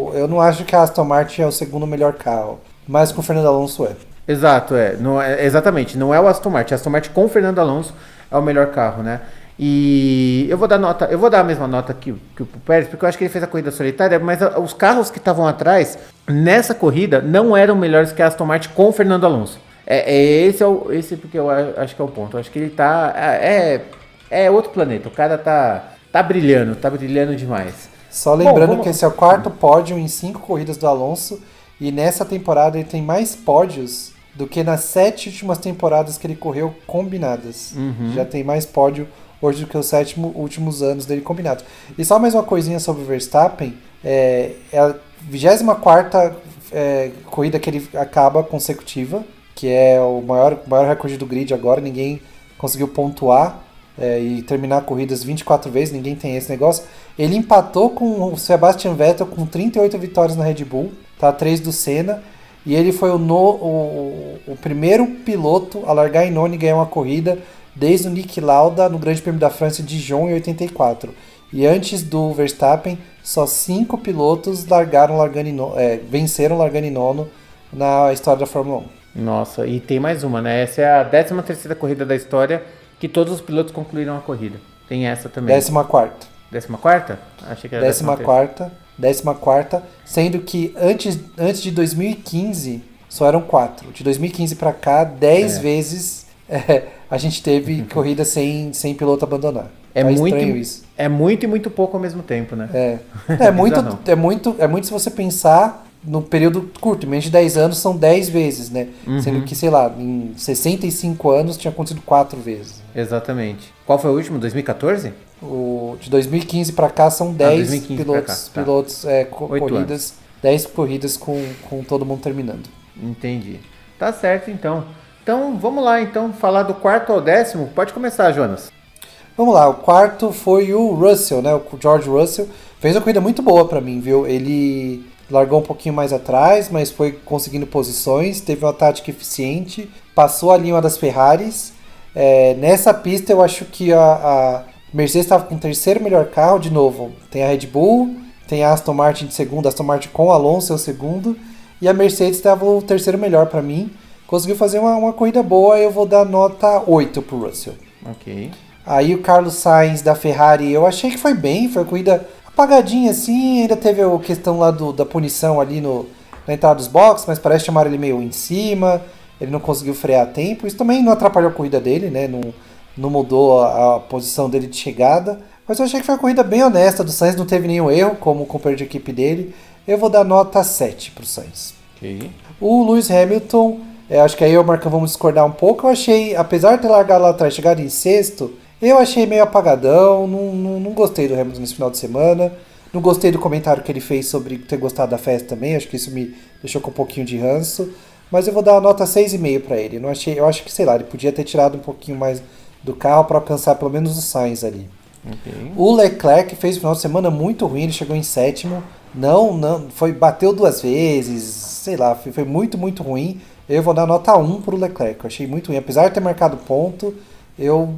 Speaker 2: o, eu não acho que a Aston Martin é o segundo melhor carro, mas com o Fernando Alonso é.
Speaker 1: Exato, é. Não é exatamente, não é o Aston Martin. A Aston Martin com o Fernando Alonso é o melhor carro, né? E eu vou dar nota, eu vou dar a mesma nota que, que o Pérez, porque eu acho que ele fez a corrida solitária, mas os carros que estavam atrás nessa corrida não eram melhores que a Aston Martin com o Fernando Alonso. É, é esse é o, esse porque eu acho que é o ponto. Eu acho que ele tá é, é, é outro planeta. O cara tá tá brilhando, tá brilhando demais.
Speaker 2: Só lembrando Bom, vamos... que esse é o quarto pódio em cinco corridas do Alonso e nessa temporada ele tem mais pódios do que nas sete últimas temporadas que ele correu combinadas.
Speaker 1: Uhum.
Speaker 2: Já tem mais pódio hoje do que os sete últimos anos dele combinados. E só mais uma coisinha sobre o Verstappen: é, é a 24 é, corrida que ele acaba consecutiva, que é o maior, maior recorde do grid agora. Ninguém conseguiu pontuar é, e terminar corridas 24 vezes, ninguém tem esse negócio. Ele empatou com o Sebastian Vettel com 38 vitórias na Red Bull, tá 3 do Senna. E ele foi o, no, o, o primeiro piloto a largar em nono e ganhar uma corrida desde o Nick Lauda no Grande Prêmio da França de Dijon em 84. E antes do Verstappen, só cinco pilotos largaram largando em nono, é, venceram largando em nono na história da Fórmula
Speaker 1: 1. Nossa, e tem mais uma, né? Essa é a 13 terceira corrida da história que todos os pilotos concluíram a corrida. Tem essa também.
Speaker 2: 14 quarta.
Speaker 1: 14 quarta? Achei que era
Speaker 2: 14 quarta. 14 sendo que antes, antes de 2015 só eram quatro. De 2015 para cá, 10 é. vezes [laughs] é, a gente teve [laughs] corrida sem, sem piloto abandonar.
Speaker 1: É tá muito, isso. é muito e muito pouco ao mesmo tempo, né?
Speaker 2: É, [laughs] é, muito, é, muito, é muito se você pensar no período curto, menos de 10 anos são 10 vezes, né? Uhum. Sendo que, sei lá, em 65 anos tinha acontecido 4 vezes.
Speaker 1: Exatamente. Qual foi o último? 2014?
Speaker 2: O, de 2015 para cá são 10 ah, pilotos, cá, tá. pilotos é, co corridas, anos. 10 corridas com, com todo mundo terminando.
Speaker 1: Entendi. Tá certo então. Então vamos lá então falar do quarto ao décimo. Pode começar, Jonas.
Speaker 2: Vamos lá, o quarto foi o Russell, né? O George Russell. Fez uma corrida muito boa para mim, viu? Ele largou um pouquinho mais atrás, mas foi conseguindo posições, teve uma tática eficiente, passou a linha das Ferraris. É, nessa pista eu acho que a, a Mercedes estava com o terceiro melhor carro, de novo. Tem a Red Bull, tem a Aston Martin de segundo, Aston Martin com o Alonso é o segundo, e a Mercedes estava o terceiro melhor para mim. Conseguiu fazer uma, uma corrida boa, eu vou dar nota 8 pro Russell.
Speaker 1: Ok.
Speaker 2: Aí o Carlos Sainz da Ferrari, eu achei que foi bem, foi uma corrida apagadinha assim, ainda teve a questão lá do, da punição ali no, na entrada dos boxes, mas parece chamar ele meio em cima, ele não conseguiu frear a tempo, isso também não atrapalhou a corrida dele, né, não, não mudou a, a posição dele de chegada, mas eu achei que foi uma corrida bem honesta do Sainz, não teve nenhum erro como companheiro de equipe dele, eu vou dar nota 7 pro Sainz.
Speaker 1: Ok.
Speaker 2: O Lewis Hamilton, eu acho que aí eu e o Marcão vamos discordar um pouco. Eu achei, apesar de ter largado lá atrás, chegado em sexto, eu achei meio apagadão. Não, não, não gostei do Hamilton nesse final de semana. Não gostei do comentário que ele fez sobre ter gostado da festa também. Acho que isso me deixou com um pouquinho de ranço. Mas eu vou dar uma nota 6,5 para ele. Não achei, eu acho que, sei lá, ele podia ter tirado um pouquinho mais do carro para alcançar pelo menos o Sainz ali.
Speaker 1: Ok.
Speaker 2: O Leclerc fez um final de semana muito ruim, ele chegou em sétimo. Não, não, foi bateu duas vezes, sei lá, foi, foi muito, muito ruim. Eu vou dar nota 1 pro Leclerc. Eu achei muito ruim. Apesar de ter marcado ponto, eu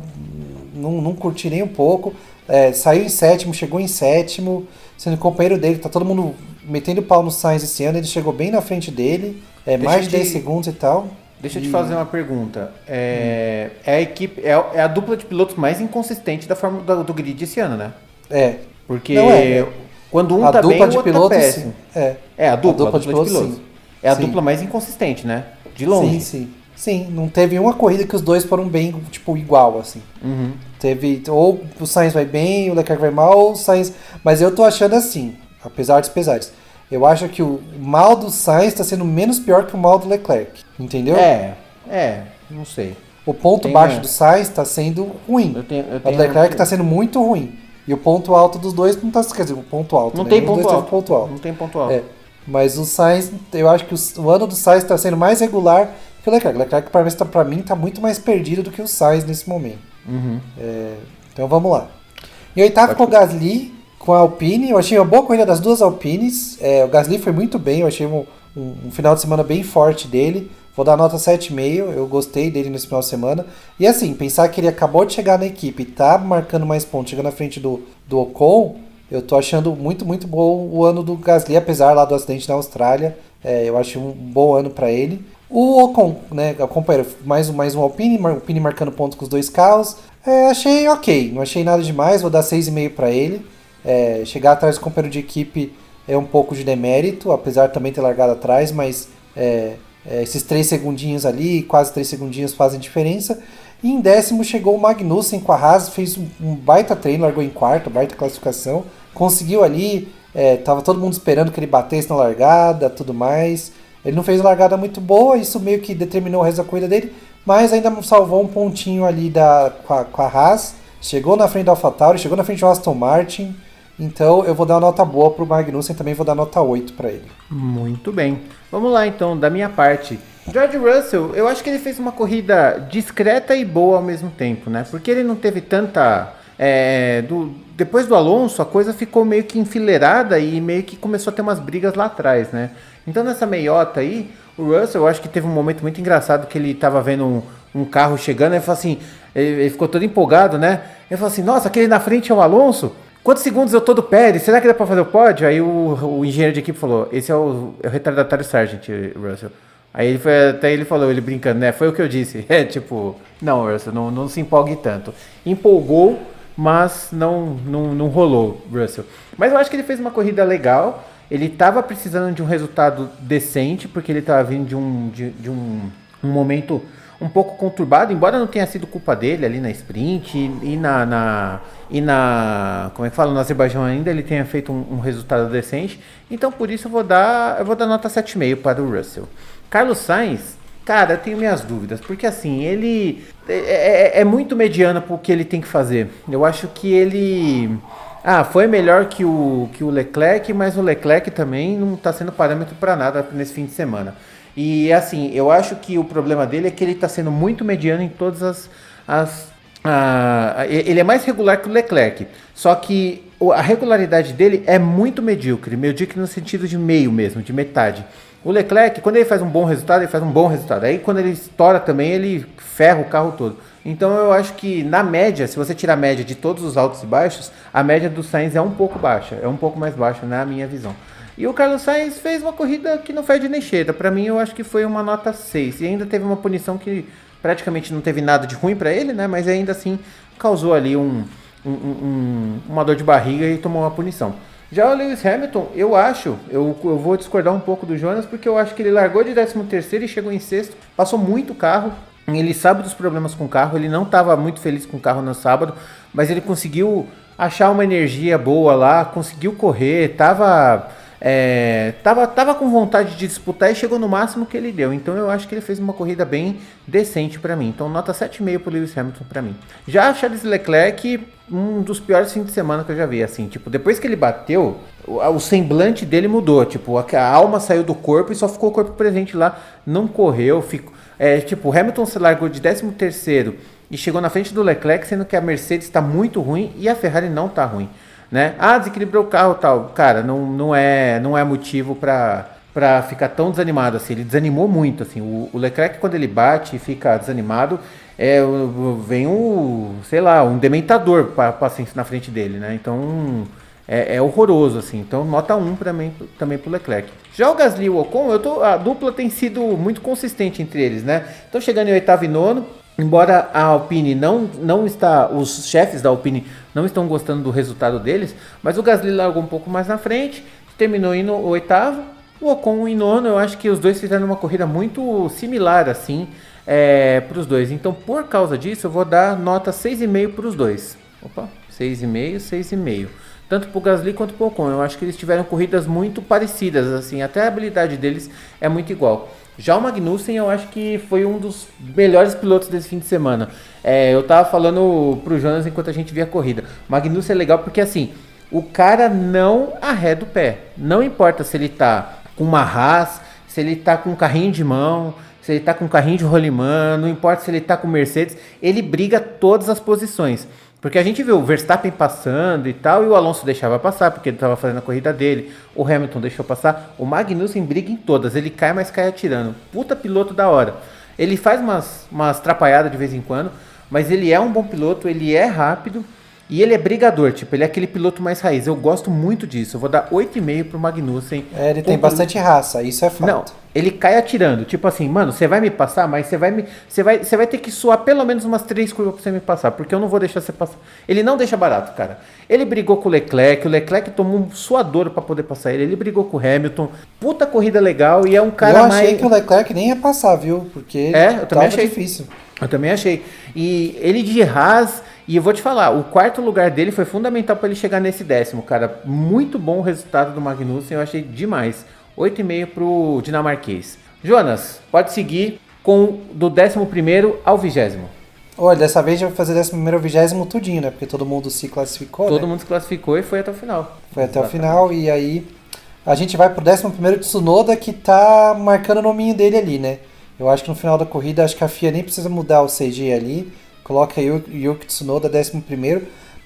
Speaker 2: não, não curti nem um pouco. É, saiu em sétimo, chegou em sétimo, sendo companheiro dele, tá todo mundo metendo pau no Sainz esse ano, ele chegou bem na frente dele, é,
Speaker 1: Deixa
Speaker 2: mais de
Speaker 1: eu
Speaker 2: 10
Speaker 1: te-
Speaker 2: segundos e tal.
Speaker 1: Deixa eu te fazer uma pergunta. É, é a equipe, é, é a dupla de pilotos mais inconsistente da forma do, do grid esse ano, né?
Speaker 2: É,
Speaker 1: Porque
Speaker 2: é.
Speaker 1: quando um
Speaker 2: a
Speaker 1: tá
Speaker 2: dupla
Speaker 1: bem, o
Speaker 2: de
Speaker 1: outro
Speaker 2: pilotos,
Speaker 1: tá
Speaker 2: sim.
Speaker 1: péssimo.
Speaker 2: É.
Speaker 1: É, a dupla,
Speaker 2: A dupla
Speaker 1: a
Speaker 2: de
Speaker 1: dupla de
Speaker 2: pilotos,
Speaker 1: pilotos. É a
Speaker 2: Sim.
Speaker 1: dupla mais inconsistente, né? De longe.
Speaker 2: Sim, sim. Sim, não teve uma corrida que os dois foram bem, tipo, igual, assim.
Speaker 1: Uhum.
Speaker 2: Teve, ou o Sainz vai bem, o Leclerc vai mal, ou o Sainz... Mas eu tô achando assim, apesar dos pesares. Eu acho que o mal do Sainz tá sendo menos pior que o mal do Leclerc, entendeu?
Speaker 1: É, é, não sei.
Speaker 2: O ponto
Speaker 1: Tem,
Speaker 2: baixo
Speaker 1: né?
Speaker 2: do Sainz tá sendo ruim.
Speaker 1: Eu tenho, eu
Speaker 2: O
Speaker 1: tenho
Speaker 2: Leclerc tá sendo muito ruim. E o ponto alto dos dois não tá... Quer dizer, o ponto alto,
Speaker 1: Não
Speaker 2: né?
Speaker 1: tem ponto
Speaker 2: dois
Speaker 1: alto.
Speaker 2: ponto alto.
Speaker 1: Não tem ponto alto.
Speaker 2: É. Mas o Sainz, eu acho que o, o ano do Sainz está sendo mais regular que o Leclerc. O Leclerc, para mim, tá, pra mim, tá muito mais perdido do que o Sainz nesse momento.
Speaker 1: Uhum.
Speaker 2: É, então vamos lá. Em oitavo ficou o Gasly com a Alpine. Eu achei uma boa corrida das duas Alpines. É, o Gasly foi muito bem. Eu achei um, um- um final de semana bem forte dele. Vou dar nota 7,5. Eu gostei dele nesse final de semana. E assim, pensar que ele acabou de chegar na equipe e tá marcando mais pontos, chegando na frente do, do Ocon. Eu tô achando muito, muito bom o ano do Gasly, apesar lá do acidente na Austrália. É, eu acho um bom ano para ele. O Ocon, né, o companheiro, mais, mais um Alpine, Mar- Alpine marcando ponto com os dois carros. É, achei ok, não achei nada demais, vou dar 6,5 para ele. É, chegar atrás do companheiro de equipe é um pouco de demérito, apesar de também ter largado atrás, mas é, é, esses 3 segundinhos ali, quase 3 segundinhos fazem diferença. E em décimo chegou o Magnussen com a Haas, fez um, um baita treino, largou em quarto, baita classificação. Conseguiu ali, é, tava todo mundo esperando que ele batesse na largada, tudo mais. Ele não fez largada muito boa, isso meio que determinou o resto da corrida dele, mas ainda salvou um pontinho ali da, com, a, com a Haas. Chegou na frente da AlphaTauri, chegou na frente do Aston Martin. Então eu vou dar uma nota boa pro Magnussen, também vou dar nota 8 para ele.
Speaker 1: Muito bem. Vamos lá então, da minha parte. George Russell, eu acho que ele fez uma corrida discreta e boa ao mesmo tempo, né? Porque ele não teve tanta. é, do- depois do Alonso, a coisa ficou meio que enfileirada e meio que começou a ter umas brigas lá atrás, né? Então nessa meiota aí, o Russell, eu acho que teve um momento muito engraçado que ele tava vendo um, um carro chegando, e ele falou assim, ele, ele ficou todo empolgado, né? Ele falou assim, nossa, aquele na frente é o Alonso? Quantos segundos eu tô do Pérez? Será que dá pra fazer o pódio? Aí o, o engenheiro de equipe falou, esse é o, é o retardatário Sargent, Russell. Aí ele foi, até ele falou, ele brincando, né? Foi o que eu disse. [laughs] É tipo, não, Russell, não, não se empolgue tanto. Empolgou, mas não, não, não rolou, Russell. Mas eu acho que ele fez uma corrida legal. Ele tava precisando de um resultado decente, porque ele tava vindo de um, de, de um, um momento um pouco conturbado, embora não tenha sido culpa dele ali na sprint e, e na, na- e na como é que fala no Azerbaijão ainda ele tenha feito um, um resultado decente. Então por isso eu vou dar eu vou dar nota 7,5 para o Russell. Carlos Sainz, cara, eu tenho minhas dúvidas, porque assim, ele é, é- é muito mediano pro que ele tem que fazer. Eu acho que ele ah, foi melhor que o, que o Leclerc, mas o Leclerc também não está sendo parâmetro para nada nesse fim de semana. E assim, eu acho que o problema dele é que ele está sendo muito mediano em todas as. as ele é mais regular que o Leclerc. Só que a regularidade dele é muito medíocre. Medíocre no sentido de meio mesmo, de metade. O Leclerc, quando ele faz um bom resultado, ele faz um bom resultado. Aí quando ele estoura também, ele ferra o carro todo. Então eu acho que na média, se você tirar a média de todos os altos e baixos, a média do Sainz é um pouco baixa, é um pouco mais baixa na minha visão. E o Carlos Sainz fez uma corrida que não fede nem cheira. Para mim eu acho que foi uma nota 6 e ainda teve uma punição que praticamente não teve nada de ruim para ele, né? Mas ainda assim causou ali um, um, um, uma dor de barriga e tomou uma punição. Já o Lewis Hamilton, eu acho, eu, eu vou discordar um pouco do Jonas, porque eu acho que ele largou de 13 terceiro e chegou em sexto, passou muito carro, ele sabe dos problemas com o carro, ele não estava muito feliz com o carro no sábado, mas ele conseguiu achar uma energia boa lá, conseguiu correr, tava, é, tava, tava com vontade de disputar e chegou no máximo que ele deu. Então eu acho que ele fez uma corrida bem decente para mim. Então nota 7,5 pro Lewis Hamilton para mim. Já Charles Leclerc, um dos piores fins de semana que eu já vi, assim, tipo, depois que ele bateu, o, o semblante dele mudou, tipo, a, a, alma saiu do corpo e só ficou o corpo presente lá, não correu, é, tipo, Hamilton se largou de 13 terceiro e chegou na frente do Leclerc, sendo que a Mercedes está muito ruim e a Ferrari não está ruim, né? Ah, desequilibrou o carro, tal. Cara, não, não é não é motivo para para ficar tão desanimado assim. Ele desanimou muito assim. O, o Leclerc quando ele bate e fica desanimado, é vem um, sei lá, um dementador para na frente dele, né? Então é, é, horroroso, assim. Então, nota 1 para mim, também pro Leclerc. Já o Gasly e o Ocon, eu tô, a dupla tem sido muito consistente entre eles, né? Estão chegando em oitavo e nono. Embora a Alpine não, não está, os chefes da Alpine não estão gostando do resultado deles, mas o Gasly largou um pouco mais na frente, terminou em oitavo, o Ocon em nono, eu acho que os dois fizeram uma corrida muito similar assim é, para os dois. Então, por causa disso, eu vou dar nota 6,5 para os dois. Opa, 6,5, 6,5 tanto para o Gasly quanto para o Ocon. Eu acho que eles tiveram corridas muito parecidas, assim, até a habilidade deles é muito igual. Já o Magnussen, eu acho que foi um dos melhores pilotos desse fim de semana. É, eu tava falando pro Jonas enquanto a gente via a corrida. Magnussen é legal porque assim, o cara não arreda o pé. Não importa se ele tá com uma Haas, se ele tá com um carrinho de mão, se ele tá com um carrinho de rolimã, não importa se ele tá com Mercedes, ele briga todas as posições. Porque a gente viu o Verstappen passando e tal, e o Alonso deixava passar, porque ele estava fazendo a corrida dele. O Hamilton deixou passar. O Magnussen briga em todas. Ele cai, mas cai atirando. Puta piloto da hora. Ele faz umas, umas trapalhadas de vez em quando, mas ele é um bom piloto, ele é rápido. E ele é brigador, tipo, ele é aquele piloto mais raiz. Eu gosto muito disso. Eu vou dar 8,5 pro Magnussen.
Speaker 2: É, ele tem bastante raça, isso é fato.
Speaker 1: Não, ele cai atirando. Tipo assim, mano, você vai me passar, mas você vai me. Você vai, você vai ter que suar pelo menos umas três curvas pra você me passar, porque eu não vou deixar você passar. Ele não deixa barato, cara. Ele brigou com o Leclerc, o Leclerc tomou um suador para poder passar ele. Ele brigou com o Hamilton. Puta corrida legal e é um cara
Speaker 2: mais. Eu achei
Speaker 1: mais...
Speaker 2: que o Leclerc nem ia passar, viu? Porque
Speaker 1: é, eu também achei
Speaker 2: difícil.
Speaker 1: Eu também achei. E ele de Haas e eu vou te falar, o quarto lugar dele foi fundamental para ele chegar nesse décimo, cara. Muito bom o resultado do Magnussen, eu achei demais. 8,5 pro dinamarquês. Jonas, pode seguir com do 11 ao 20.
Speaker 2: Olha, dessa vez já vai fazer 11 ao 20 tudinho, né? Porque todo mundo se classificou.
Speaker 1: Todo
Speaker 2: né?
Speaker 1: mundo se classificou e foi até o final.
Speaker 2: Foi até Exatamente. o final e aí a gente vai pro 11 Tsunoda que tá marcando o nominho dele ali, né? Eu acho que no final da corrida, acho que a FIA nem precisa mudar o CG ali coloca Yuki, Yuki Tsunoda 11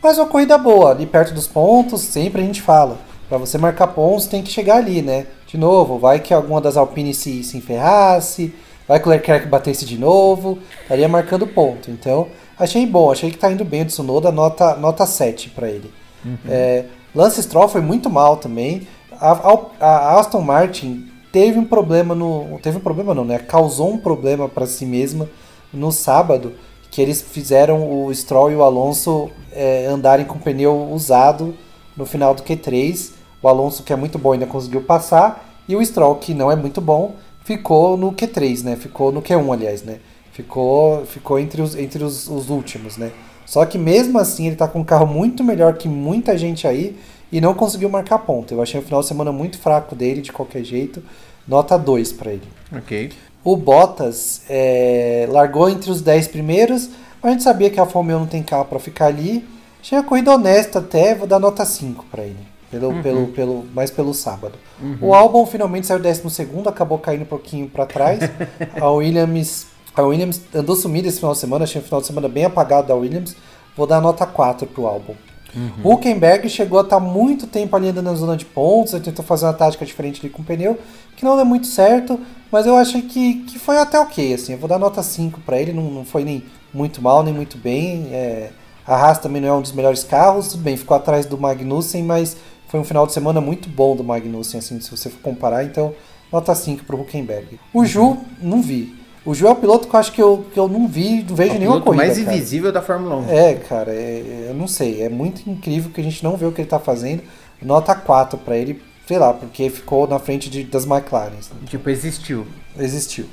Speaker 2: mas uma corrida boa, ali perto dos pontos, sempre a gente fala. Para você marcar pontos, tem que chegar ali, né? De novo, vai que alguma das Alpine se, se enferrasse, vai que o Leclerc batesse de novo, estaria marcando ponto. Então, achei bom, achei que tá indo bem o Tsunoda, nota, nota 7 para ele. Uhum. É, Lance Stroll foi muito mal também. A, a, a, Aston Martin teve um problema no. Teve um problema não, né? Causou um problema para si mesma no sábado que eles fizeram o Stroll e o Alonso é, andarem com pneu usado no final do Q3. O Alonso, que é muito bom, ainda conseguiu passar, e o Stroll, que não é muito bom, ficou no Q3, né? Ficou no Q1, aliás, né? Ficou, ficou entre, os, entre os, os últimos, né? Só que mesmo assim ele tá com um carro muito melhor que muita gente aí e não conseguiu marcar ponto. Eu achei o final de semana muito fraco dele, de qualquer jeito. Nota 2 para ele.
Speaker 1: Ok.
Speaker 2: O Bottas é, largou entre os 10 primeiros, mas a gente sabia que a 1 não tem carro para ficar ali. Achei a corrida honesta até, vou dar nota 5 para ele. Pelo, uhum. pelo, pelo, mais pelo sábado. Uhum. O álbum finalmente saiu 12 acabou caindo um pouquinho para trás. [laughs] a Williams a Williams andou sumida esse final de semana, achei um final de semana bem apagado da Williams. Vou dar nota 4 pro álbum. Uhum. Huckenberg chegou a estar tá muito tempo ali andando na zona de pontos, ele tentou fazer uma tática diferente ali com o pneu, que não deu muito certo, mas eu achei que, que foi até ok, assim, eu vou dar nota 5 para ele, não, não foi nem muito mal, nem muito bem, é, a Haas também não é um dos melhores carros, tudo bem, ficou atrás do Magnussen, mas foi um final de semana muito bom do Magnussen, assim, se você for comparar, então nota 5 pro Huckenberg. O Ju, não vi. O Ju é o piloto que eu acho que eu, que eu não vi, não vejo
Speaker 1: É o
Speaker 2: nenhuma corrida.
Speaker 1: mais
Speaker 2: cara.
Speaker 1: invisível da Fórmula 1.
Speaker 2: É, cara, é- eu não sei. É muito incrível que a gente não vê o que ele tá fazendo. Nota 4 pra ele, sei lá, porque ficou na frente de, das McLarens.
Speaker 1: Tipo, existiu.
Speaker 2: Existiu.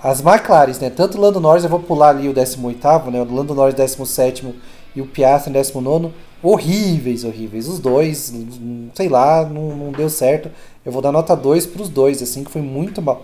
Speaker 2: As McLarens, né? Tanto o Lando Norris, eu vou pular ali o 18, né? O Lando Norris 17 e o Piastri 19. Horríveis, horríveis. Os dois, sei lá, não, não deu certo. Eu vou dar nota 2 pros dois, assim, que foi muito mal.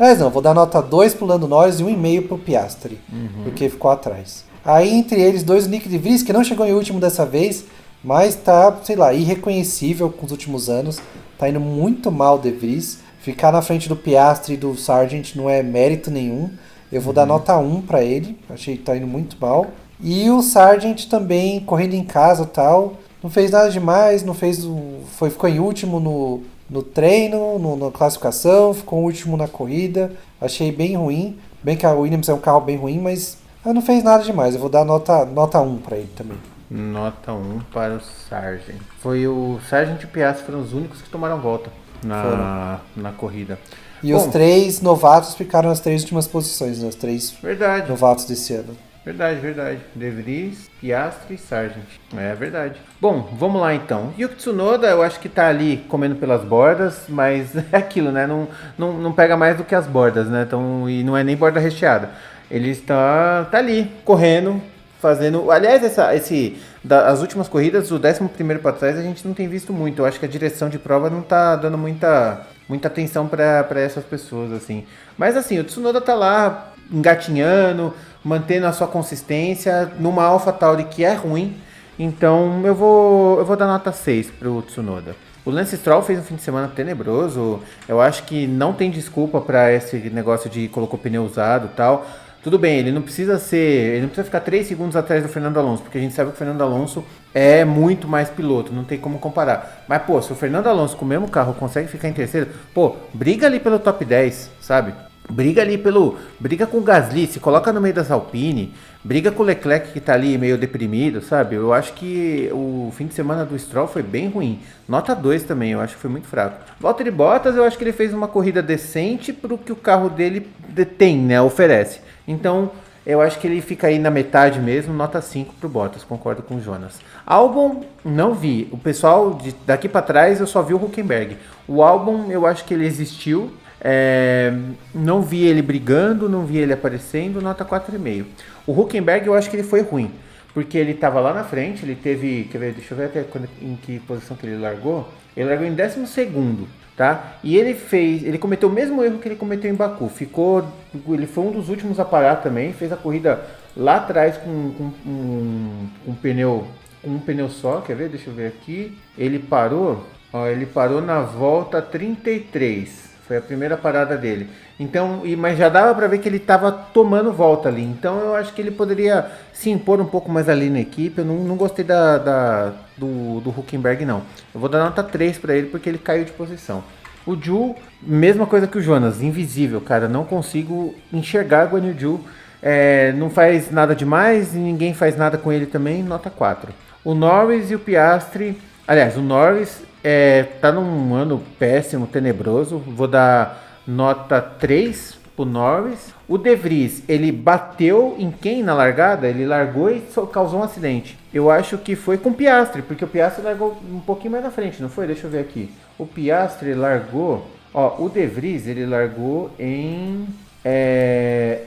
Speaker 2: Aliás, não, vou dar nota 2 pro Lando Norris e 1,5 pro Piastri, porque ficou atrás. Aí, entre eles, dois, o Nick de Vries, que não chegou em último dessa vez, mas tá, sei lá, irreconhecível com os últimos anos. Tá indo muito mal o De Vries. Ficar na frente do Piastri e do Sargent não é mérito nenhum. Eu vou dar nota 1 pra ele. Achei que tá indo muito mal. E o Sargent também, correndo em casa e tal. Não fez nada demais, não fez. o- Foi, ficou em último no, no treino, no- na classificação, ficou último na corrida. Achei bem ruim. Bem que a Williams é um carro bem ruim, mas não fez nada demais. Eu vou dar nota, nota 1 pra ele também.
Speaker 1: Nota 1 para o Sargent. Foi o Sargent e o Piastri foram os únicos que tomaram volta na, na corrida.
Speaker 2: E
Speaker 1: Bom,
Speaker 2: os três novatos ficaram nas três últimas posições, né? Os três
Speaker 1: Verdade,
Speaker 2: novatos desse ano.
Speaker 1: Verdade, verdade. De Vries, Piastri e Sargent. É verdade. Bom, vamos lá então. Yuki Tsunoda, eu acho que tá ali comendo pelas bordas, mas [laughs] é aquilo, né? Não, não, não pega mais do que as bordas, né? Então, e não é nem borda recheada. Ele está tá ali, correndo, fazendo. Aliás, essa, esse, da- as últimas corridas, o 11 para trás, a gente não tem visto muito. Eu acho que a direção de prova não tá dando muita, muita atenção para essas pessoas, assim. Mas assim, o Tsunoda tá lá engatinhando, mantendo a sua consistência numa AlphaTauri que é ruim. Então eu vou, eu vou dar nota 6 pro Tsunoda. O Lance Stroll fez um fim de semana tenebroso. Eu acho que não tem desculpa para esse negócio de colocou pneu usado e tal. Tudo bem, ele não precisa ser. Ele não precisa ficar 3 segundos atrás do Fernando Alonso, porque a gente sabe que o Fernando Alonso é muito mais piloto, não tem como comparar. Mas, pô, se o Fernando Alonso com o mesmo carro consegue ficar em terceiro, pô, briga ali pelo top 10, sabe? Briga ali pelo. Briga com o Gasly, se coloca no meio das Alpine. Briga com o Leclerc que tá ali meio deprimido, sabe? Eu acho que o fim de semana do Stroll foi bem ruim. Nota 2 também, eu acho que foi muito fraco. Valtteri Bottas, eu acho que ele fez uma corrida decente pro que o carro dele de- tem, né? Oferece. Então, eu acho que ele fica aí na metade mesmo, nota 5 pro Bottas, concordo com o Jonas. Albon, não vi. O pessoal de- daqui para trás eu só vi o Huckenberg. O Albon, eu acho que ele existiu. É, não vi ele brigando, não vi ele aparecendo, nota 4,5. O Huckenberg eu acho que ele foi ruim, porque ele estava lá na frente, ele teve, quer ver, deixa eu ver até quando- em que posição que ele largou. Ele largou em 12 segundo, tá? E ele fez, ele cometeu o mesmo erro que ele cometeu em Baku. Ficou, ele foi um dos últimos a parar também, fez a corrida lá atrás com, com, um, um pneu, com um pneu só, quer ver? Deixa eu ver aqui. Ele parou, ó, ele parou na volta 33. Foi a primeira parada dele. Então, e, mas já dava para ver que ele estava tomando volta ali. Então eu acho que ele poderia se impor um pouco mais ali na equipe. Eu não, não gostei da, da- do, do Huckenberg, não. Eu vou dar nota 3 para ele porque ele caiu de posição. O Ju, mesma coisa que o Jonas, invisível, cara. Não consigo enxergar o Guan Yu Ju. É, não faz nada demais ninguém faz nada com ele também, nota 4. O Norris e o Piastri. Aliás, o Norris é, tá num ano péssimo, tenebroso. Vou dar nota 3 pro Norris. O De Vries, ele bateu em quem na largada? Ele largou e causou um acidente. Eu acho que foi com o Piastri, porque o Piastri largou um pouquinho mais na frente, não foi? Deixa eu ver aqui. O Piastri largou. Ó, o De Vries, ele largou em é,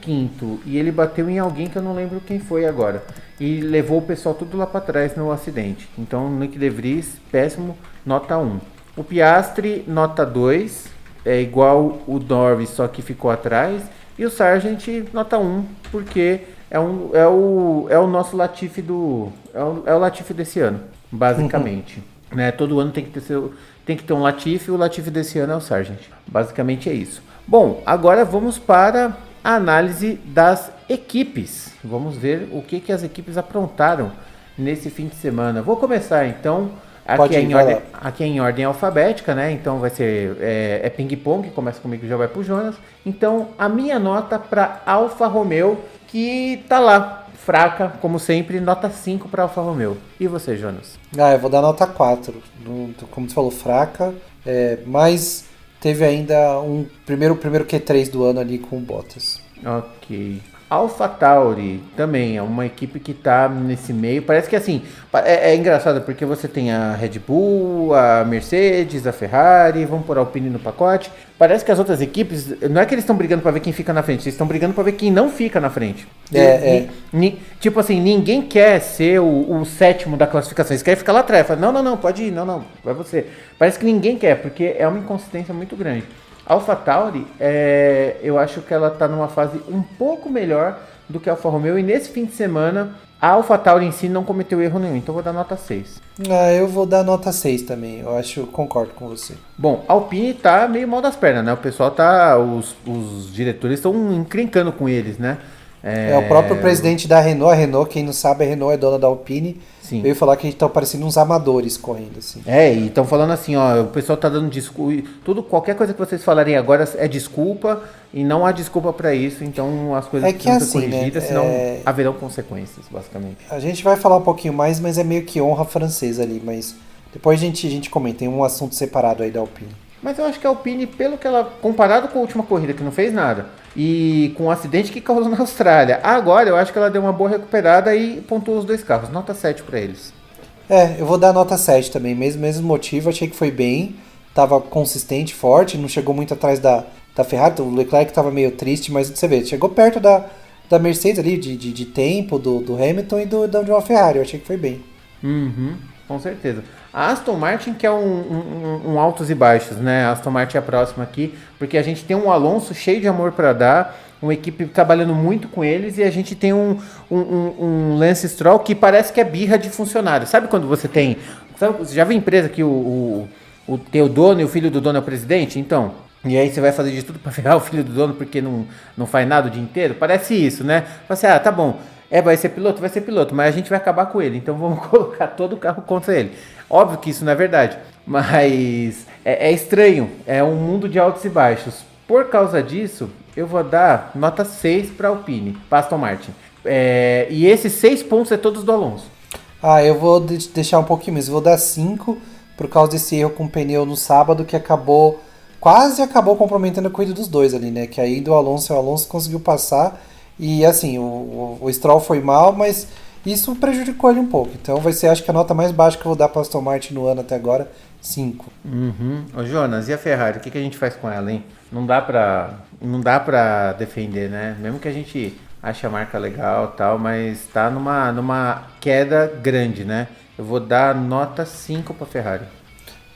Speaker 1: 15 e ele bateu em alguém que eu não lembro quem foi agora. E levou o pessoal tudo lá para trás no acidente. Então, Nick De Vries, péssimo, nota 1. O Piastri, nota 2, é igual o Norris, só que ficou atrás. E o Sargent, nota 1, porque é, um, é, o, é o nosso Latifi do. É o, é o Latifi desse ano, basicamente. Né? Todo ano tem que ter seu, tem que ter um Latifi, o Latifi desse ano é o Sargent. Basicamente é isso. Bom, agora vamos para a análise das equipes. Vamos ver o que, que as equipes aprontaram nesse fim de semana. Vou começar então. Aqui é, ordem, aqui é em ordem alfabética, né? Então vai ser é, é ping-pong, começa comigo e já vai pro Jonas. Então a minha nota para Alfa Romeo, que tá lá, fraca, como sempre, nota 5 para Alfa Romeo. E você, Jonas?
Speaker 2: Ah, eu vou dar nota 4. Não- Como você falou, fraca. É, mas teve ainda um primeiro, primeiro Q3 do ano ali com o Bottas.
Speaker 1: Ok. Alpha Tauri também é uma equipe que tá nesse meio. Parece que assim, é, é, engraçado porque você tem a Red Bull, a Mercedes, a Ferrari, vamos pôr a Alpine no pacote. Parece que as outras equipes, não é que eles estão brigando para ver quem fica na frente, eles estão brigando para ver quem não fica na frente.
Speaker 2: É, é.
Speaker 1: Ni, tipo assim, ninguém quer ser o, o, sétimo da classificação, eles querem ficar lá atrás. Fala, não, não, não, pode ir, não, não, vai você. Parece que ninguém quer, porque é uma inconsistência muito grande. AlphaTauri, é, eu acho que ela está numa fase um pouco melhor do que a Alfa Romeo e nesse fim de semana a AlphaTauri em si não cometeu erro nenhum, então eu vou dar nota 6.
Speaker 2: Ah, eu vou dar nota 6 também. Eu acho, concordo com você.
Speaker 1: Bom, a Alpine tá meio mal das pernas, né? O pessoal tá os, os diretores estão encrencando com eles, né?
Speaker 2: É... é... o próprio presidente da Renault, a Renault, quem não sabe, a Renault é dona da Alpine. Sim. veio falar que a gente tá parecendo uns amadores correndo, assim.
Speaker 1: É, e estão falando assim, ó, o pessoal tá dando desculpa, tudo, qualquer coisa que vocês falarem agora é desculpa, e não há desculpa para isso, então as coisas
Speaker 2: é que precisam assim, ser corrigidas,
Speaker 1: né? senão é... haverão consequências, basicamente.
Speaker 2: A gente vai falar um pouquinho mais, mas é meio que honra francesa ali, mas depois a gente, a gente comenta, tem um assunto separado aí da Alpine.
Speaker 1: Mas eu acho que a Alpine, pelo que ela, comparado com a última corrida, que não fez nada, e com o acidente que causou na [laughs] Austrália, agora eu acho que ela deu uma boa recuperada e pontuou os dois carros. Nota 7 para eles.
Speaker 2: É, eu vou dar nota 7 também, mesmo, mesmo motivo, achei que foi bem, tava consistente, forte, não chegou muito atrás da, da Ferrari, o Leclerc tava meio triste, mas você vê, chegou perto da, da Mercedes ali, de, de, de tempo, do, do Hamilton e do, do, de Ferrari, eu achei que foi bem.
Speaker 1: Uhum, com certeza. A Aston Martin que é um, um, um, altos e baixos, né? A Aston Martin é a próxima aqui, porque a gente tem um Alonso cheio de amor para dar, uma equipe trabalhando muito com eles e a gente tem um, um, Lance Stroll que parece que é birra de funcionário. Sabe quando você tem. Sabe, já viu empresa que o, o, o teu dono e o filho do dono é o presidente? Então. E aí você vai fazer de tudo para ferrar [laughs] o filho do dono porque não, não faz nada o dia inteiro? Parece isso, né? Você, assim, ah, tá bom. É, vai ser piloto? Vai ser piloto, mas a gente vai acabar com ele. Então vamos [laughs] colocar todo o carro contra ele. Óbvio que isso não é verdade, mas é, é estranho. É um mundo de altos e baixos. Por causa disso, eu vou dar nota 6 para Alpine, para Aston Martin. É, e esses 6 pontos é todos do Alonso.
Speaker 2: Ah, eu vou deixar um pouquinho mais. Vou dar 5 por causa desse erro com o pneu no sábado que acabou. Quase acabou comprometendo a corrida dos dois ali, né? Que aí do Alonso, o Alonso conseguiu passar. E assim, o, o, o Stroll foi mal, mas isso prejudicou ele um pouco. Então vai ser, acho que a nota mais baixa que eu vou dar para Aston Martin no ano até agora, 5.
Speaker 1: Uhum. Ô Jonas, e a Ferrari? O que, que a gente faz com ela, hein? Não dá pra, não dá pra defender, né? Mesmo que a gente ache a marca legal tal, mas tá numa, numa queda grande, né? Eu vou dar nota 5 pra Ferrari.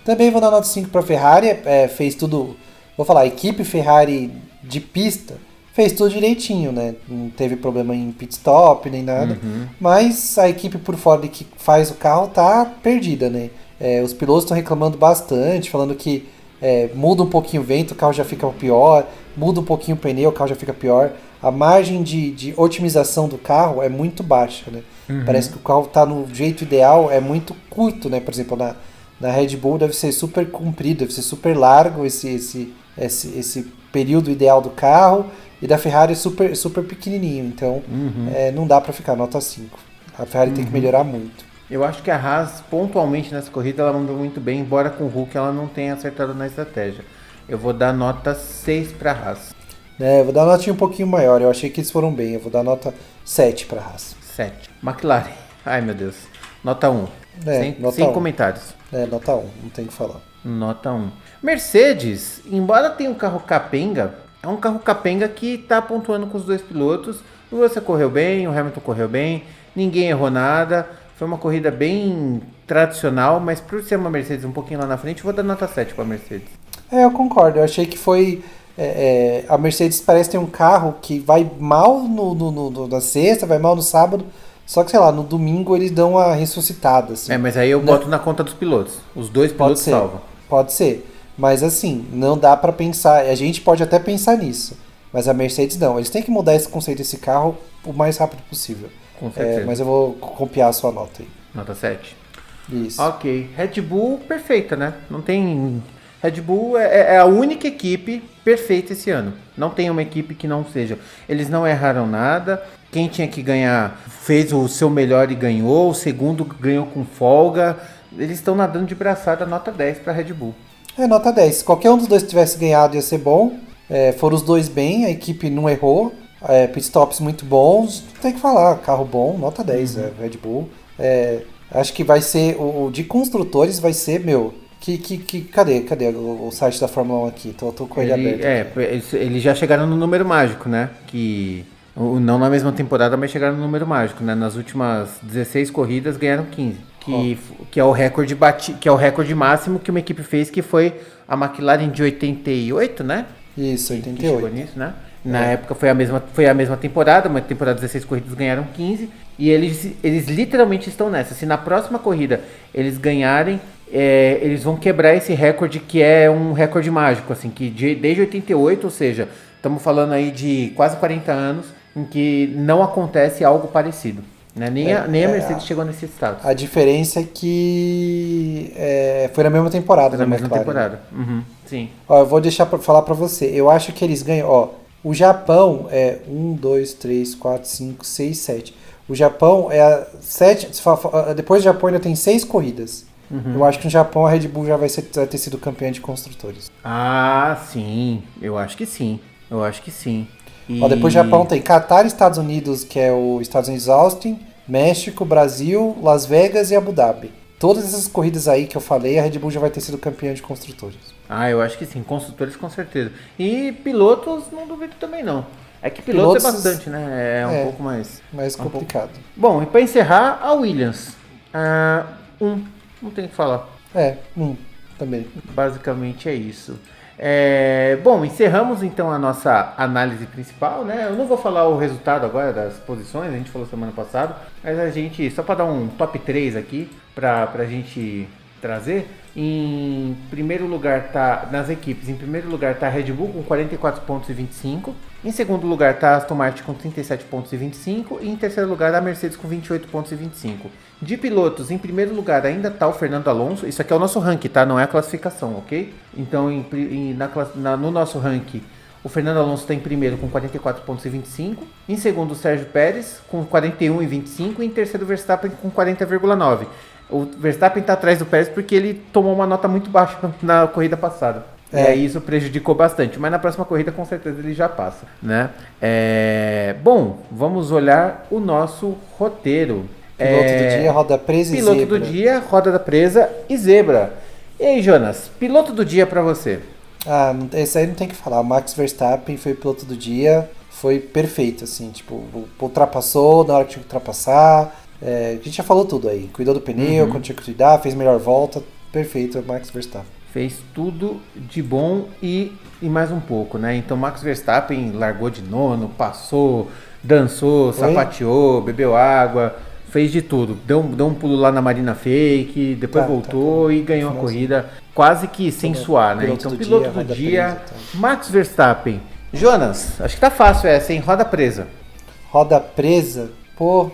Speaker 2: Também vou dar nota 5 pra Ferrari. É, fez tudo. Vou falar, equipe Ferrari de pista fez tudo direitinho, né? Não teve problema em pit stop nem nada. Uhum. Mas a equipe por fora que faz o carro tá perdida, né? É, os pilotos estão reclamando bastante, falando que é, muda um pouquinho o vento, o carro já fica pior, muda um pouquinho o pneu, o carro já fica pior. A margem de, de otimização do carro é muito baixa, né? Uhum. Parece que o carro está no jeito ideal, é muito curto, né? Por exemplo, na, na Red Bull deve ser super comprido, deve ser super largo esse, esse, esse, esse período ideal do carro e da Ferrari é super, super pequenininho, então uhum. é, não dá para ficar nota 5. A Ferrari uhum. tem que uhum. melhorar muito.
Speaker 1: Eu acho que a Haas, pontualmente nessa corrida, ela mandou muito bem, embora com o Hulk ela não tenha acertado na estratégia. Eu vou dar nota 6 para a Haas.
Speaker 2: É, eu vou dar nota um pouquinho maior. Eu achei que eles foram bem. Eu vou dar nota 7 para a Haas.
Speaker 1: 7. McLaren. [laughs] Ai, meu Deus. Nota 1. É, sem, nota sem 1. comentários.
Speaker 2: É, nota 1. Não tem o que falar.
Speaker 1: Nota 1. Mercedes, embora tenha um carro capenga, é um carro capenga que está pontuando com os dois pilotos. O Russell correu bem, o Hamilton correu bem, ninguém errou nada. Foi uma corrida bem tradicional, mas por ser uma Mercedes um pouquinho lá na frente, vou dar nota 7 para a Mercedes.
Speaker 2: É, eu concordo. Eu achei que foi. É, é, a Mercedes parece ter um carro que vai mal no, no, no, na sexta, vai mal no sábado, só que, sei lá, no domingo eles dão a ressuscitada. Assim.
Speaker 1: É, mas aí eu boto na conta dos pilotos. Os dois pilotos
Speaker 2: pode ser,
Speaker 1: salvam.
Speaker 2: Pode ser. Mas assim, não dá para pensar. A gente pode até pensar nisso. Mas a Mercedes não. Eles têm que mudar esse conceito desse carro o mais rápido possível.
Speaker 1: Com certeza.
Speaker 2: É, mas eu vou copiar a sua nota aí.
Speaker 1: Nota 7.
Speaker 2: Isso.
Speaker 1: Ok. Red Bull perfeita, né? Não tem. Red Bull é, é, é, a única equipe perfeita esse ano. Não tem uma equipe que não seja. Eles não erraram nada. Quem tinha que ganhar fez o seu melhor e ganhou. O segundo ganhou com folga. Eles estão nadando de braçada, nota 10 para Red Bull.
Speaker 2: É, nota 10. Se qualquer um dos dois tivesse ganhado ia ser bom. É, foram os dois bem, a equipe não errou. É, pitstops muito bons. Tem que falar, carro bom, nota 10, uhum. é, Red Bull. É, acho que vai ser, o, o, de construtores vai ser, meu, que, que, que, cadê? Cadê o, o, site da Fórmula 1 aqui? Tô, tô com ele, ele aberto.
Speaker 1: É, eles já chegaram no número mágico, né? Que não na mesma temporada, mas chegaram no número mágico, né? Nas últimas 16 corridas ganharam 15. Que, oh. que, é o recorde bati, que é o recorde máximo que uma equipe fez, que foi a McLaren de 88, né?
Speaker 2: Isso, 88.
Speaker 1: Que nisso, né? Na é. época foi a, mesma, foi a mesma temporada, uma temporada de 16 corridas ganharam 15. E eles, eles literalmente estão nessa. Se na próxima corrida eles ganharem, é, eles vão quebrar esse recorde que é um recorde mágico, assim, que de, desde 88, ou seja, estamos falando aí de quase 40 anos, em que não acontece algo parecido. Né? Nem, é, a, nem a é, Mercedes é, chegou nesse status.
Speaker 2: A diferença é que é, foi na mesma temporada,
Speaker 1: Na mesma McLaren. temporada, uhum, sim.
Speaker 2: Ó, eu vou deixar pra falar para você. Eu acho que eles ganham, ó, o Japão é 1, 2, 3, 4, 5, 6, 7. O Japão é a 7, depois do Japão ainda tem 6 corridas. Uhum. Eu acho que no Japão a Red Bull já vai, ser, vai ter sido campeã de construtores.
Speaker 1: Ah, sim. Eu acho que sim. Eu acho que sim.
Speaker 2: E... Ó, depois Japão tem Qatar, Estados Unidos, que é o Estados Unidos Austin, México, Brasil, Las Vegas e Abu Dhabi. Todas essas corridas aí que eu falei, a Red Bull já vai ter sido campeã de construtores.
Speaker 1: Ah, eu acho que sim, construtores com certeza. E pilotos, não duvido também não. É que pilotos, pilotos é bastante, né? É um é, pouco mais.
Speaker 2: Mais complicado. Um
Speaker 1: Bom, e para encerrar, a Williams. Uh, um, não tem o que falar.
Speaker 2: É, um também.
Speaker 1: Basicamente é isso. É, bom, encerramos então a nossa análise principal, né? Eu não vou falar o resultado agora das posições, a gente falou semana passada, mas a gente, só para dar um top 3 aqui, para a gente trazer, em primeiro lugar tá nas equipes, em primeiro lugar tá Red Bull com 44 pontos e 25, em segundo lugar tá a Aston Martin com 37 pontos e 25 e em terceiro lugar a Mercedes com 28 pontos e 25. De pilotos, em primeiro lugar ainda tá o Fernando Alonso, isso aqui é o nosso ranking, tá? Não é a classificação, ok? Então em, em, na, na, no nosso ranking o Fernando Alonso está em primeiro com 44 pontos e 25. Em segundo, o Sérgio Pérez com 41 e 25. E em terceiro, o Verstappen com 40,9. O Verstappen está atrás do Pérez porque ele tomou uma nota muito baixa [laughs] na corrida passada. É. E aí isso prejudicou bastante. Mas na próxima corrida, com certeza, ele já passa. Né? É... Bom, vamos olhar o nosso roteiro.
Speaker 2: Piloto é... do dia, roda presa
Speaker 1: e piloto zebra. Piloto do dia, roda da presa e zebra. E aí, Jonas, piloto do dia para você?
Speaker 2: Ah, esse aí não tem que falar. O Max Verstappen foi piloto do dia. Foi perfeito, assim. Tipo, ultrapassou na hora que tinha que ultrapassar é, a gente já falou tudo aí. Cuidou do pneu, uhum. quando tinha que cuidar, fez melhor volta. Perfeito, Max Verstappen.
Speaker 1: Fez tudo de bom e, e mais um pouco, né? Então Max Verstappen largou de nono, passou, dançou, Oi? sapateou, bebeu água, fez de tudo. Deu, deu um pulo lá na Marina Fake, depois tá, voltou tá, tá. e ganhou a corrida quase que sem suar, né? Então, piloto do dia, dia presa, tá. Max Verstappen. Jonas, acho que tá fácil essa, hein? Roda presa.
Speaker 2: Roda presa? Pô,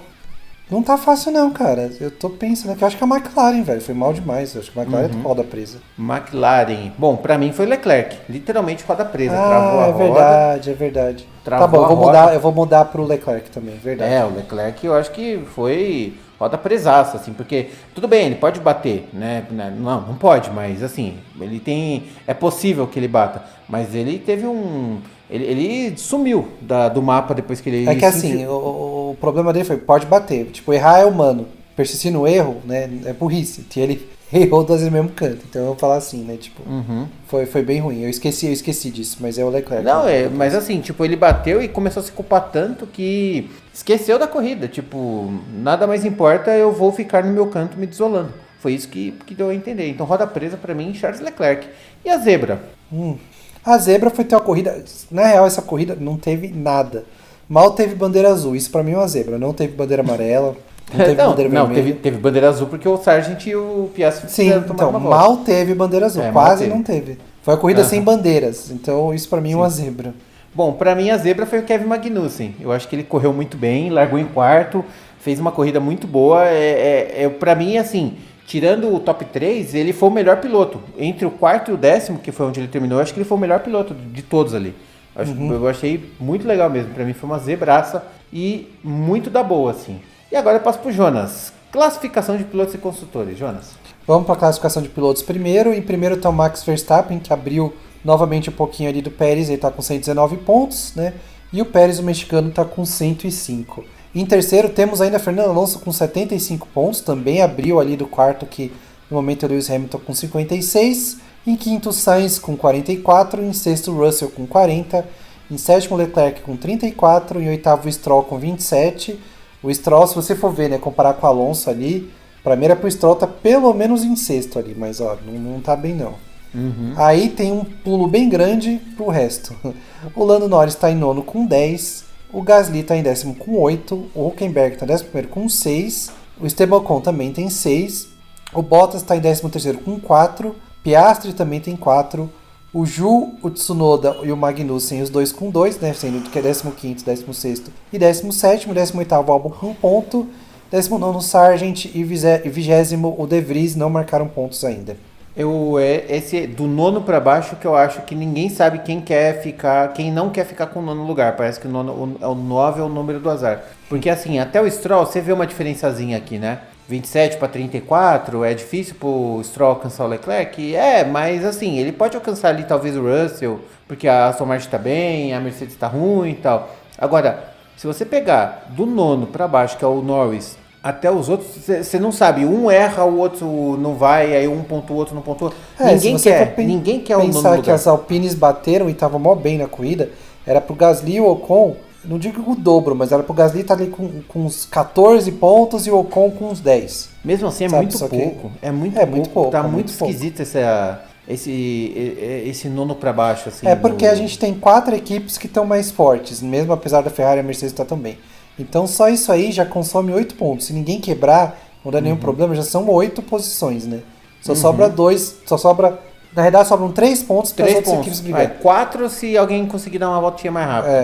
Speaker 2: não tá fácil não, cara. Eu tô pensando que eu acho que a McLaren, velho, foi mal demais. Eu acho que a McLaren uhum. é roda presa.
Speaker 1: McLaren. Bom, para mim foi Leclerc, literalmente roda presa.
Speaker 2: Ah, Travou a é verdade, é verdade. Travou tá bom, eu vou mudar, eu vou mudar pro Leclerc também, verdade.
Speaker 1: É, o Leclerc eu acho que foi roda presaça, assim, porque tudo bem, ele pode bater, né? Não, não pode, mas assim, ele tem, é possível que ele bata, mas ele teve um ele, ele sumiu da, do mapa depois que ele.
Speaker 2: É que assim, o, o, problema dele foi: pode bater. Tipo, errar é humano. Persistir no erro, né? É burrice. E ele [laughs] errou duas vezes no mesmo canto. Então eu vou falar assim, né? Tipo, uhum. foi, foi bem ruim. Eu esqueci, eu esqueci disso, mas é o Leclerc.
Speaker 1: Não, é, mas assim, tipo, ele bateu e começou a se culpar tanto que esqueceu da corrida. Tipo, nada mais importa, eu vou ficar no meu canto me desolando. Foi isso que, que deu a entender. Então, roda presa para mim, Charles Leclerc. E a zebra?
Speaker 2: Hum, a zebra foi ter uma corrida. Na real, essa corrida não teve nada. Mal teve bandeira azul. Isso para mim é uma zebra. Não teve bandeira amarela. Não [laughs] teve
Speaker 1: não, bandeira não, vermelha. Teve, teve bandeira azul porque o Sargent e o Piastri
Speaker 2: Sim, então, mal teve bandeira azul. É, quase teve. não teve. Foi a corrida uhum. sem bandeiras. Então, isso para mim é uma zebra.
Speaker 1: Bom, para mim a zebra foi o Kevin Magnussen. Eu acho que ele correu muito bem, largou em quarto, fez uma corrida muito boa. É, é, é para mim, assim, tirando o top 3, ele foi o melhor piloto. Entre o quarto e o décimo, que foi onde ele terminou, acho que ele foi o melhor piloto de todos ali. Eu, acho, uhum. eu achei muito legal mesmo. Para mim foi uma zebraça e muito da boa, assim. E agora eu passo pro Jonas. Classificação de pilotos e construtores, Jonas.
Speaker 2: Vamos para a classificação de pilotos primeiro. Em primeiro está o Max Verstappen, que abriu novamente um pouquinho ali do Pérez, ele está com 119 pontos, né? E o Pérez, o mexicano, está com 105. Em terceiro, temos ainda Fernando Alonso com 75 pontos, também abriu ali do quarto, que no momento é Lewis Hamilton com 56. Em quinto, Sainz com 44. Em sexto, Russell com 40. Em sétimo, Leclerc com 34. Em oitavo, Stroll com 27. O Stroll, se você for ver, né, comparar com o Alonso ali, para mim era pro Stroll tá pelo menos em sexto ali, mas ó, não, não tá bem não. Uhum. Aí tem um pulo bem grande pro resto. [laughs] O Lando Norris está em nono com 10. O Gasly está em décimo com 8. O Huckenberg está em décimo primeiro com 6. O Esteban Ocon também tem 6. O Bottas está em décimo terceiro com 4. Piastri também tem 4. O Ju, o Tsunoda e o Magnussen, os dois com 2, né? Sendo que é 15, 16 e 17, 18 Albon com 1 ponto. 19 Sargent e 20 o De Vries não marcaram pontos ainda.
Speaker 1: Eu é esse do nono para baixo que eu acho que ninguém sabe quem quer ficar, quem não quer ficar com o nono lugar. Parece que o nono o, o 9 é o número do azar. Porque assim, até o Stroll, você vê uma diferençazinha aqui, né? 27 para 34, é difícil pro Stroll alcançar o Leclerc? É, mas assim, ele pode alcançar ali talvez o Russell, porque a Aston Martin tá bem, a Mercedes tá ruim e tal. Agora, se você pegar do nono para baixo, que é o Norris, até os outros, você não sabe. Um erra, o outro não vai, aí um pontua, o outro não pontua. É, ninguém quer, ninguém quer o nono
Speaker 2: Pensar que as Alpines bateram e estavam mó bem na corrida, era pro Gasly e o Ocon, não digo o dobro, mas era pro Gasly estar tá ali com, com uns 14 pontos e o Ocon com uns 10.
Speaker 1: Mesmo assim, é sabe, muito pouco. É muito é pouco. Muito pouco tá é muito, muito esquisito essa, esse, esse nono para baixo. Assim,
Speaker 2: é porque do... a gente tem quatro equipes que estão mais fortes, mesmo apesar da Ferrari e a Mercedes estar tá também. Então só isso aí já consome 8 pontos. Se ninguém quebrar, não dá uhum. nenhum problema, já são 8 posições, né? Só uhum. sobra 2, só sobra. Na verdade, sobram 3 pontos
Speaker 1: para as outras equipes brigarem. 4 se alguém conseguir dar uma voltinha mais rápida.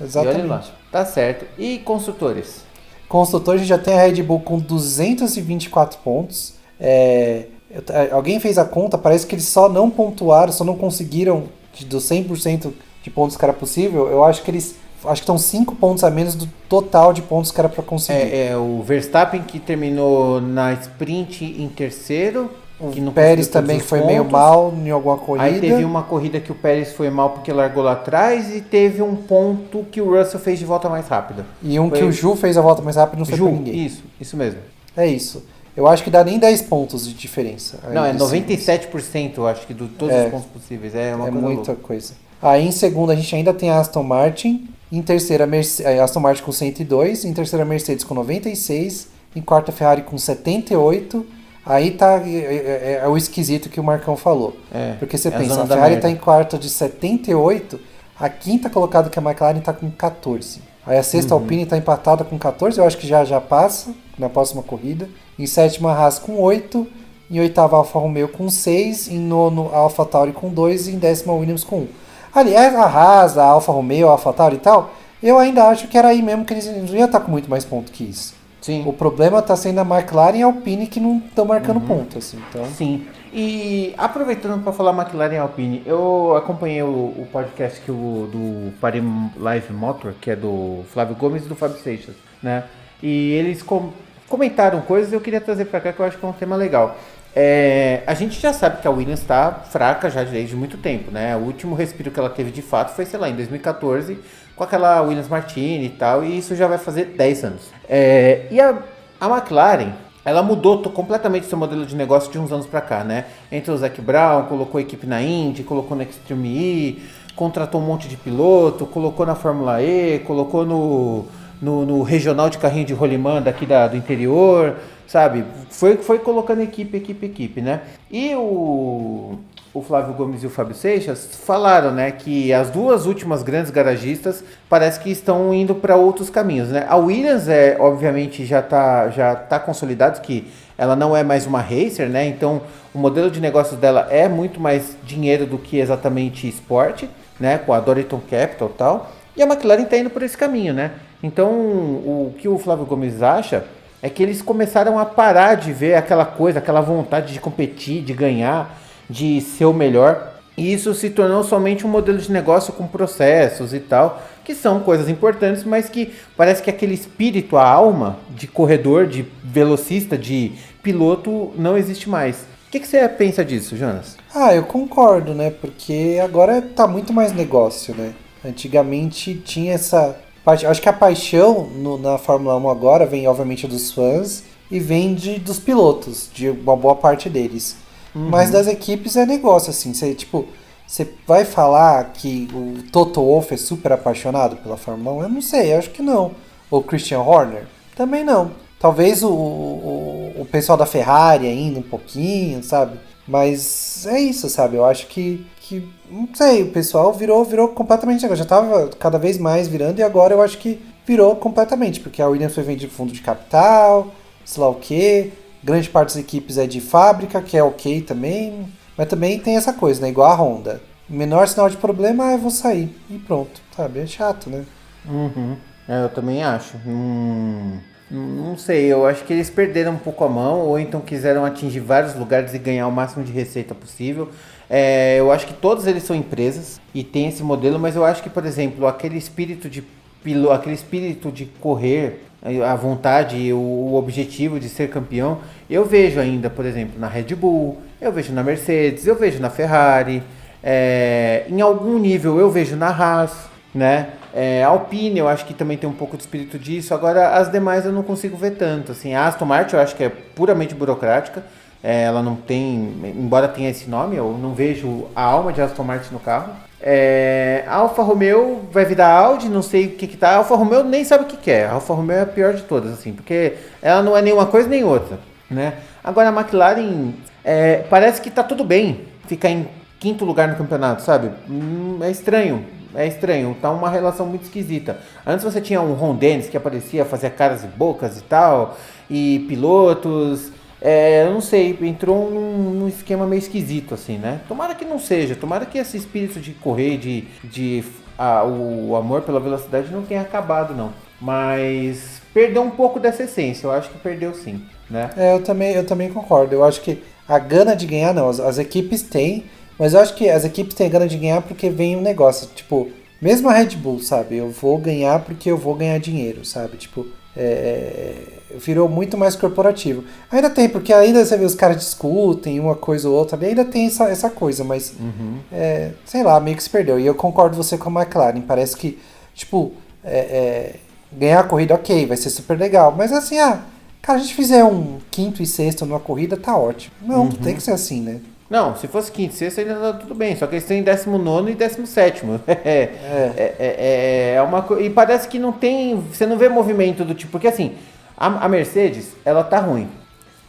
Speaker 2: É, exatamente.
Speaker 1: Tá certo. E construtores?
Speaker 2: Construtores, a gente já tem a Red Bull com 224 pontos. É, alguém fez a conta, parece que eles só não pontuaram, só não conseguiram dos 100% de pontos que era possível. Eu acho que eles acho que estão 5 pontos a menos do total de pontos que era para conseguir.
Speaker 1: É, é, o Verstappen que terminou na sprint em terceiro.
Speaker 2: O Pérez também foi pontos. meio mal em alguma corrida.
Speaker 1: Aí teve uma corrida que o Pérez foi mal porque largou lá atrás e teve um ponto que o Russell fez de volta mais rápida.
Speaker 2: E um foi... que o Ju fez a volta mais rápida não foi Ju, ninguém.
Speaker 1: Isso, isso mesmo.
Speaker 2: É isso. Eu acho que dá nem 10 pontos de diferença.
Speaker 1: Não, é 97%, eu acho que de todos é, os pontos possíveis. É uma
Speaker 2: é
Speaker 1: coisa
Speaker 2: muita
Speaker 1: louca.
Speaker 2: coisa. Aí em segunda a gente ainda tem a Aston Martin, em terceira, Mercedes, Aston Martin com 102. Em terceira, Mercedes com 96. Em quarta, Ferrari com 78. Aí tá é, é, é o esquisito que o Marcão falou. É, Porque você é pensa, a, a Ferrari está em quarta de 78. A quinta colocada que é a McLaren está com 14. Aí a sexta uhum. Alpine está empatada com 14. Eu acho que já já passa na próxima corrida. Em sétima, Haas com 8. Em oitava, Alfa Romeo com 6. Em nono, Alfa Tauri com 2. E em décima, Williams com 1. Aliás, a Haas, a Alfa Romeo, a Alfa Tauri e tal, eu ainda acho que era aí mesmo que eles não iam estar com muito mais ponto que isso.
Speaker 1: Sim.
Speaker 2: O problema está sendo a McLaren e a Alpine que não estão marcando uhum. ponto, assim. Então...
Speaker 1: Sim. E aproveitando para falar McLaren e Alpine, eu acompanhei o, o podcast que o, do Paris Live Motor, que é do Flávio Gomes e do Fábio Seixas, né? E eles com, comentaram coisas e eu queria trazer para cá que eu acho que é um tema legal. É, a gente já sabe que a Williams está fraca já desde muito tempo, né? O último respiro que ela teve de fato foi, sei lá, em 2014, com aquela Williams Martini e tal, e isso já vai fazer 10 anos. É, e a, a McLaren, ela mudou completamente seu modelo de negócio de uns anos para cá, né? Entrou o Zac Brown, colocou a equipe na Indy, colocou na Extreme E, contratou um monte de piloto, colocou na Fórmula E, colocou no, no, no regional de carrinho de rolimã daqui da, do interior sabe? Foi, foi colocando equipe, equipe, equipe, né? E o, o Flávio Gomes e o Fábio Seixas falaram, né, que as duas últimas grandes garagistas parece que estão indo para outros caminhos, né? A Williams é, obviamente, já está já tá consolidado que ela não é mais uma racer, né? Então, o modelo de negócios dela é muito mais dinheiro do que exatamente esporte, né? Com a Doriton Capital e tal. E a McLaren está indo por esse caminho, né? Então, o que o Flávio Gomes acha é que eles começaram a parar de ver aquela coisa, aquela vontade de competir, de ganhar, de ser o melhor. E isso se tornou somente um modelo de negócio com processos e tal, que são coisas importantes, mas que parece que aquele espírito, a alma de corredor, de velocista, de piloto não existe mais. que, que você pensa disso, Jonas?
Speaker 2: Ah, eu concordo, né? Porque agora tá muito mais negócio, né? Antigamente tinha essa. Acho que a paixão no, na Fórmula 1 agora vem, obviamente, dos fãs e vem de, dos pilotos, de uma boa parte deles. Uhum. Mas das equipes é negócio, assim. Você, tipo, você vai falar que o Toto Wolff é super apaixonado pela Fórmula 1? Eu não sei, eu acho que não. O Christian Horner? Também não. Talvez o, o, o pessoal da Ferrari ainda um pouquinho, sabe? Mas é isso, sabe? Eu acho que, que não sei, o pessoal virou, virou completamente. Já estava cada vez mais virando e agora eu acho que virou completamente, porque a Williams foi vendida fundo de capital, sei lá o que. Grande parte das equipes é de fábrica, que é ok também. Mas também tem essa coisa, né? Igual a Honda. Menor sinal de problema, ah, eu vou sair. E pronto, sabe? É chato, né?
Speaker 1: Uhum. É, eu também acho. Hum, não sei, eu acho que eles perderam um pouco a mão, ou então quiseram atingir vários lugares e ganhar o máximo de receita possível. É, eu acho que todos eles são empresas e tem esse modelo, mas eu acho que, por exemplo, aquele espírito de pilo, aquele espírito de correr, a vontade, o, o objetivo de ser campeão, eu vejo ainda, por exemplo, na Red Bull, eu vejo na Mercedes, eu vejo na Ferrari, é, em algum nível eu vejo na Haas, né? É, Alpine, eu acho que também tem um pouco de espírito disso. Agora, as demais eu não consigo ver tanto. Assim, a Aston Martin eu acho que é puramente burocrática. É, ela não tem, embora tenha esse nome, eu não vejo a alma de Aston Martin no carro. É, Alfa Romeo vai virar Audi, não sei o que que tá. A Alfa Romeo nem sabe o que, que é. A Alfa Romeo é a pior de todas, assim, porque ela não é nenhuma coisa nem outra, né? Agora a McLaren é, parece que tá tudo bem ficar em quinto lugar no campeonato, sabe? Hum, é estranho. É estranho, tá uma relação muito esquisita. Antes você tinha um Ron Dennis que aparecia, fazia caras e bocas e tal, e pilotos. É, eu não sei, entrou num, num, esquema meio esquisito, assim, né? Tomara que não seja, tomara que esse espírito de correr, de, de a, o amor pela velocidade não tenha acabado, não. Mas perdeu um pouco dessa essência, eu acho que perdeu sim, né?
Speaker 2: É, eu também, eu também concordo. Eu acho que a gana de ganhar, não, as, as equipes têm, mas eu acho que as equipes têm gana de ganhar porque vem um negócio, tipo, mesmo a Red Bull, sabe? Eu vou ganhar porque eu vou ganhar dinheiro, sabe? Tipo, é, é, virou muito mais corporativo. Ainda tem, porque ainda você vê os caras discutem uma coisa ou outra, ainda tem essa, essa coisa, mas
Speaker 1: uhum.
Speaker 2: é, sei lá, meio que se perdeu. E eu concordo você com a McLaren. Parece que, tipo, é, é, ganhar a corrida, ok, vai ser super legal. Mas assim, ah, cara, a gente fizer um quinto e sexto numa corrida, tá ótimo. Não, uhum. tem que ser assim, né?
Speaker 1: Não, se fosse quinto e sexto ainda tá tudo bem, só que eles têm 19 e 17. [laughs] É, é. É, é, é uma E parece que não tem. Você não vê movimento do tipo. Porque assim, a, a, Mercedes, ela tá ruim.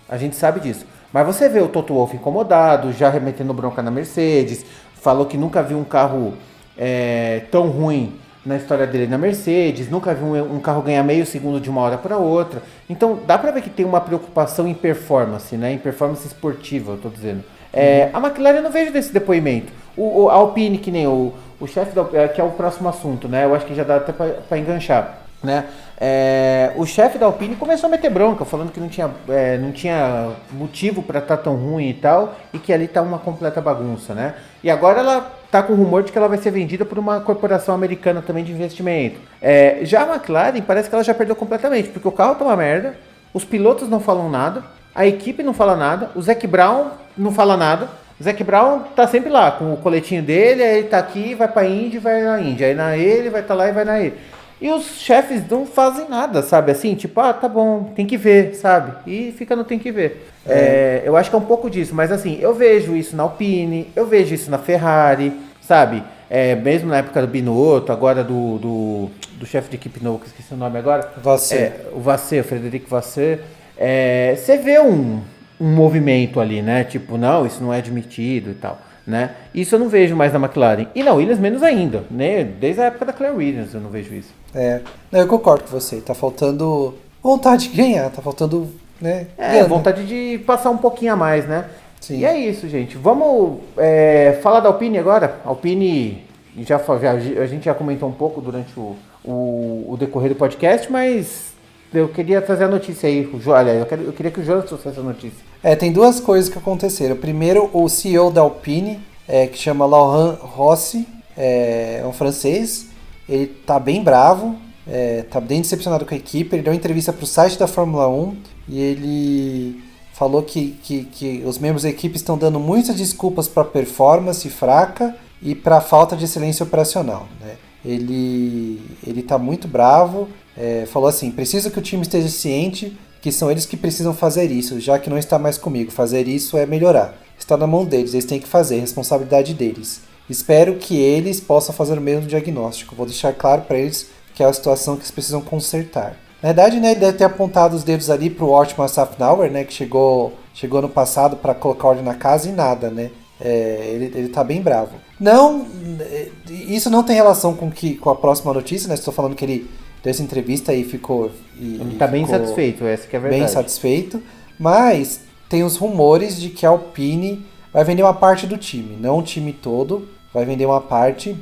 Speaker 1: A gente sabe disso. Mas você vê o Toto Wolff incomodado, já remetendo bronca na Mercedes, falou que nunca viu um carro é, tão ruim na história dele na Mercedes, nunca viu um, um carro ganhar meio segundo de uma hora para outra. Então dá pra ver que tem uma preocupação em performance, né? Em performance esportiva, eu tô dizendo. É, a McLaren eu não vejo desse depoimento. O, o Alpine, que nem o, o chefe da é, que é o próximo assunto, né? Eu acho que já dá até para enganchar. Né? É, o chefe da Alpine começou a meter bronca, falando que não tinha, é, não tinha motivo para estar tá tão ruim e tal, e que ali tá uma completa bagunça, né? E agora ela tá com rumor de que ela vai ser vendida por uma corporação americana também de investimento. É, já a McLaren parece que ela já perdeu completamente, porque o carro tá uma merda, os pilotos não falam nada, a equipe não fala nada, o Zac Brown não fala nada. O Zac Brown tá sempre lá, com o coletinho dele, aí ele tá aqui, vai pra Índia e vai na Índia. Aí na ele, vai tá lá e vai na ele. E os chefes não fazem nada, sabe? Assim, tipo, ah, tá bom, tem que ver, sabe? E fica no tem que ver. É. É, eu acho que é um pouco disso, mas assim, eu vejo isso na Alpine, eu vejo isso na Ferrari, sabe? É, mesmo na época do Binotto, agora do, do, do chefe de equipe novo, que esqueci o nome agora.
Speaker 2: Vasseur.
Speaker 1: É, o Vasseur, o Frederico Vasseur é, você vê um, um movimento ali, né? Tipo, não, isso não é admitido e tal. Né? Isso eu não vejo mais na McLaren. E na Williams menos ainda, né? Desde a época da Claire Williams eu não vejo isso.
Speaker 2: É, eu concordo com você. Tá faltando vontade de ganhar, tá faltando, né?
Speaker 1: É, vontade de passar um pouquinho a mais, né?
Speaker 2: Sim.
Speaker 1: E é isso, gente. Vamos é, falar da Alpine agora. Alpine, já, já, a gente já comentou um pouco durante o, o, o decorrer do podcast, mas eu queria trazer a notícia aí. Olha, eu, quero, eu queria que o Jonas trouxesse a notícia.
Speaker 2: É, tem duas coisas que aconteceram. Primeiro, o CEO da Alpine, é, que chama Laurent Rossi, é, é um francês. Ele tá bem bravo, é, tá bem decepcionado com a equipe. Ele deu uma entrevista pro site da Fórmula 1 e ele falou que, que, que os membros da equipe estão dando muitas desculpas para performance fraca e para falta de excelência operacional. Né? Ele ele está muito bravo, é, falou assim: preciso que o time esteja ciente que são eles que precisam fazer isso, já que não está mais comigo. Fazer isso é melhorar. Está na mão deles, eles têm que fazer, responsabilidade deles. Espero que eles possam fazer o mesmo diagnóstico. Vou deixar claro para eles que é a situação que eles precisam consertar. Na verdade, né, ele deve ter apontado os dedos ali pro Ortman Safnauer, né, que chegou, chegou no passado para colocar ordem na casa e nada, né? É, ele, ele tá bem bravo. Não, é, isso não tem relação com, que, com a próxima notícia, né? Estou falando que ele essa entrevista e ficou. E,
Speaker 1: ele tá bem satisfeito, essa que é a verdade.
Speaker 2: Bem satisfeito, mas tem os rumores de que a Alpine vai vender uma parte do time, não o time todo, vai vender uma parte.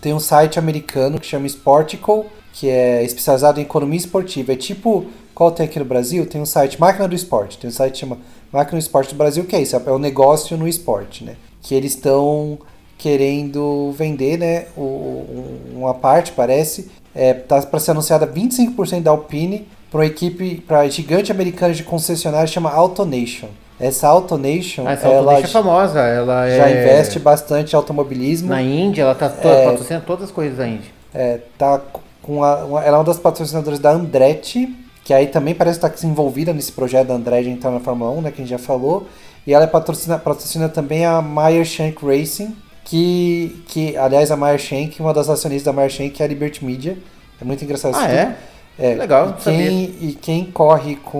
Speaker 2: Tem um site americano que chama Sportico, que é especializado em economia esportiva. É tipo, qual tem aqui no Brasil? Tem um site Máquina do Esporte. Tem um site que chama Máquina do Esporte do Brasil, que é isso, é o um negócio no esporte, né? Que eles estão querendo vender, né, uma parte, parece, é, tá para ser anunciada 25% da Alpine para uma equipe, para gigante americana de concessionária chama AutoNation. Essa AutoNation,
Speaker 1: ah, essa ela é famosa, ela
Speaker 2: já
Speaker 1: é...
Speaker 2: investe bastante em automobilismo.
Speaker 1: Na Índia, ela tá toda, é, patrocinando todas as coisas da Índia.
Speaker 2: É, tá com a, uma, ela é uma das patrocinadoras da Andretti, que aí também parece estar tá envolvida nesse projeto da Andretti entrar na Fórmula 1, né, que a gente já falou. E ela é patrocina, patrocina também a Meyer Shank Racing, que, que aliás a Meyer Shank, uma das acionistas da Meyer Shank é a Liberty Media. É muito engraçado
Speaker 1: ah, é?
Speaker 2: é?
Speaker 1: Legal,
Speaker 2: e quem, e quem corre com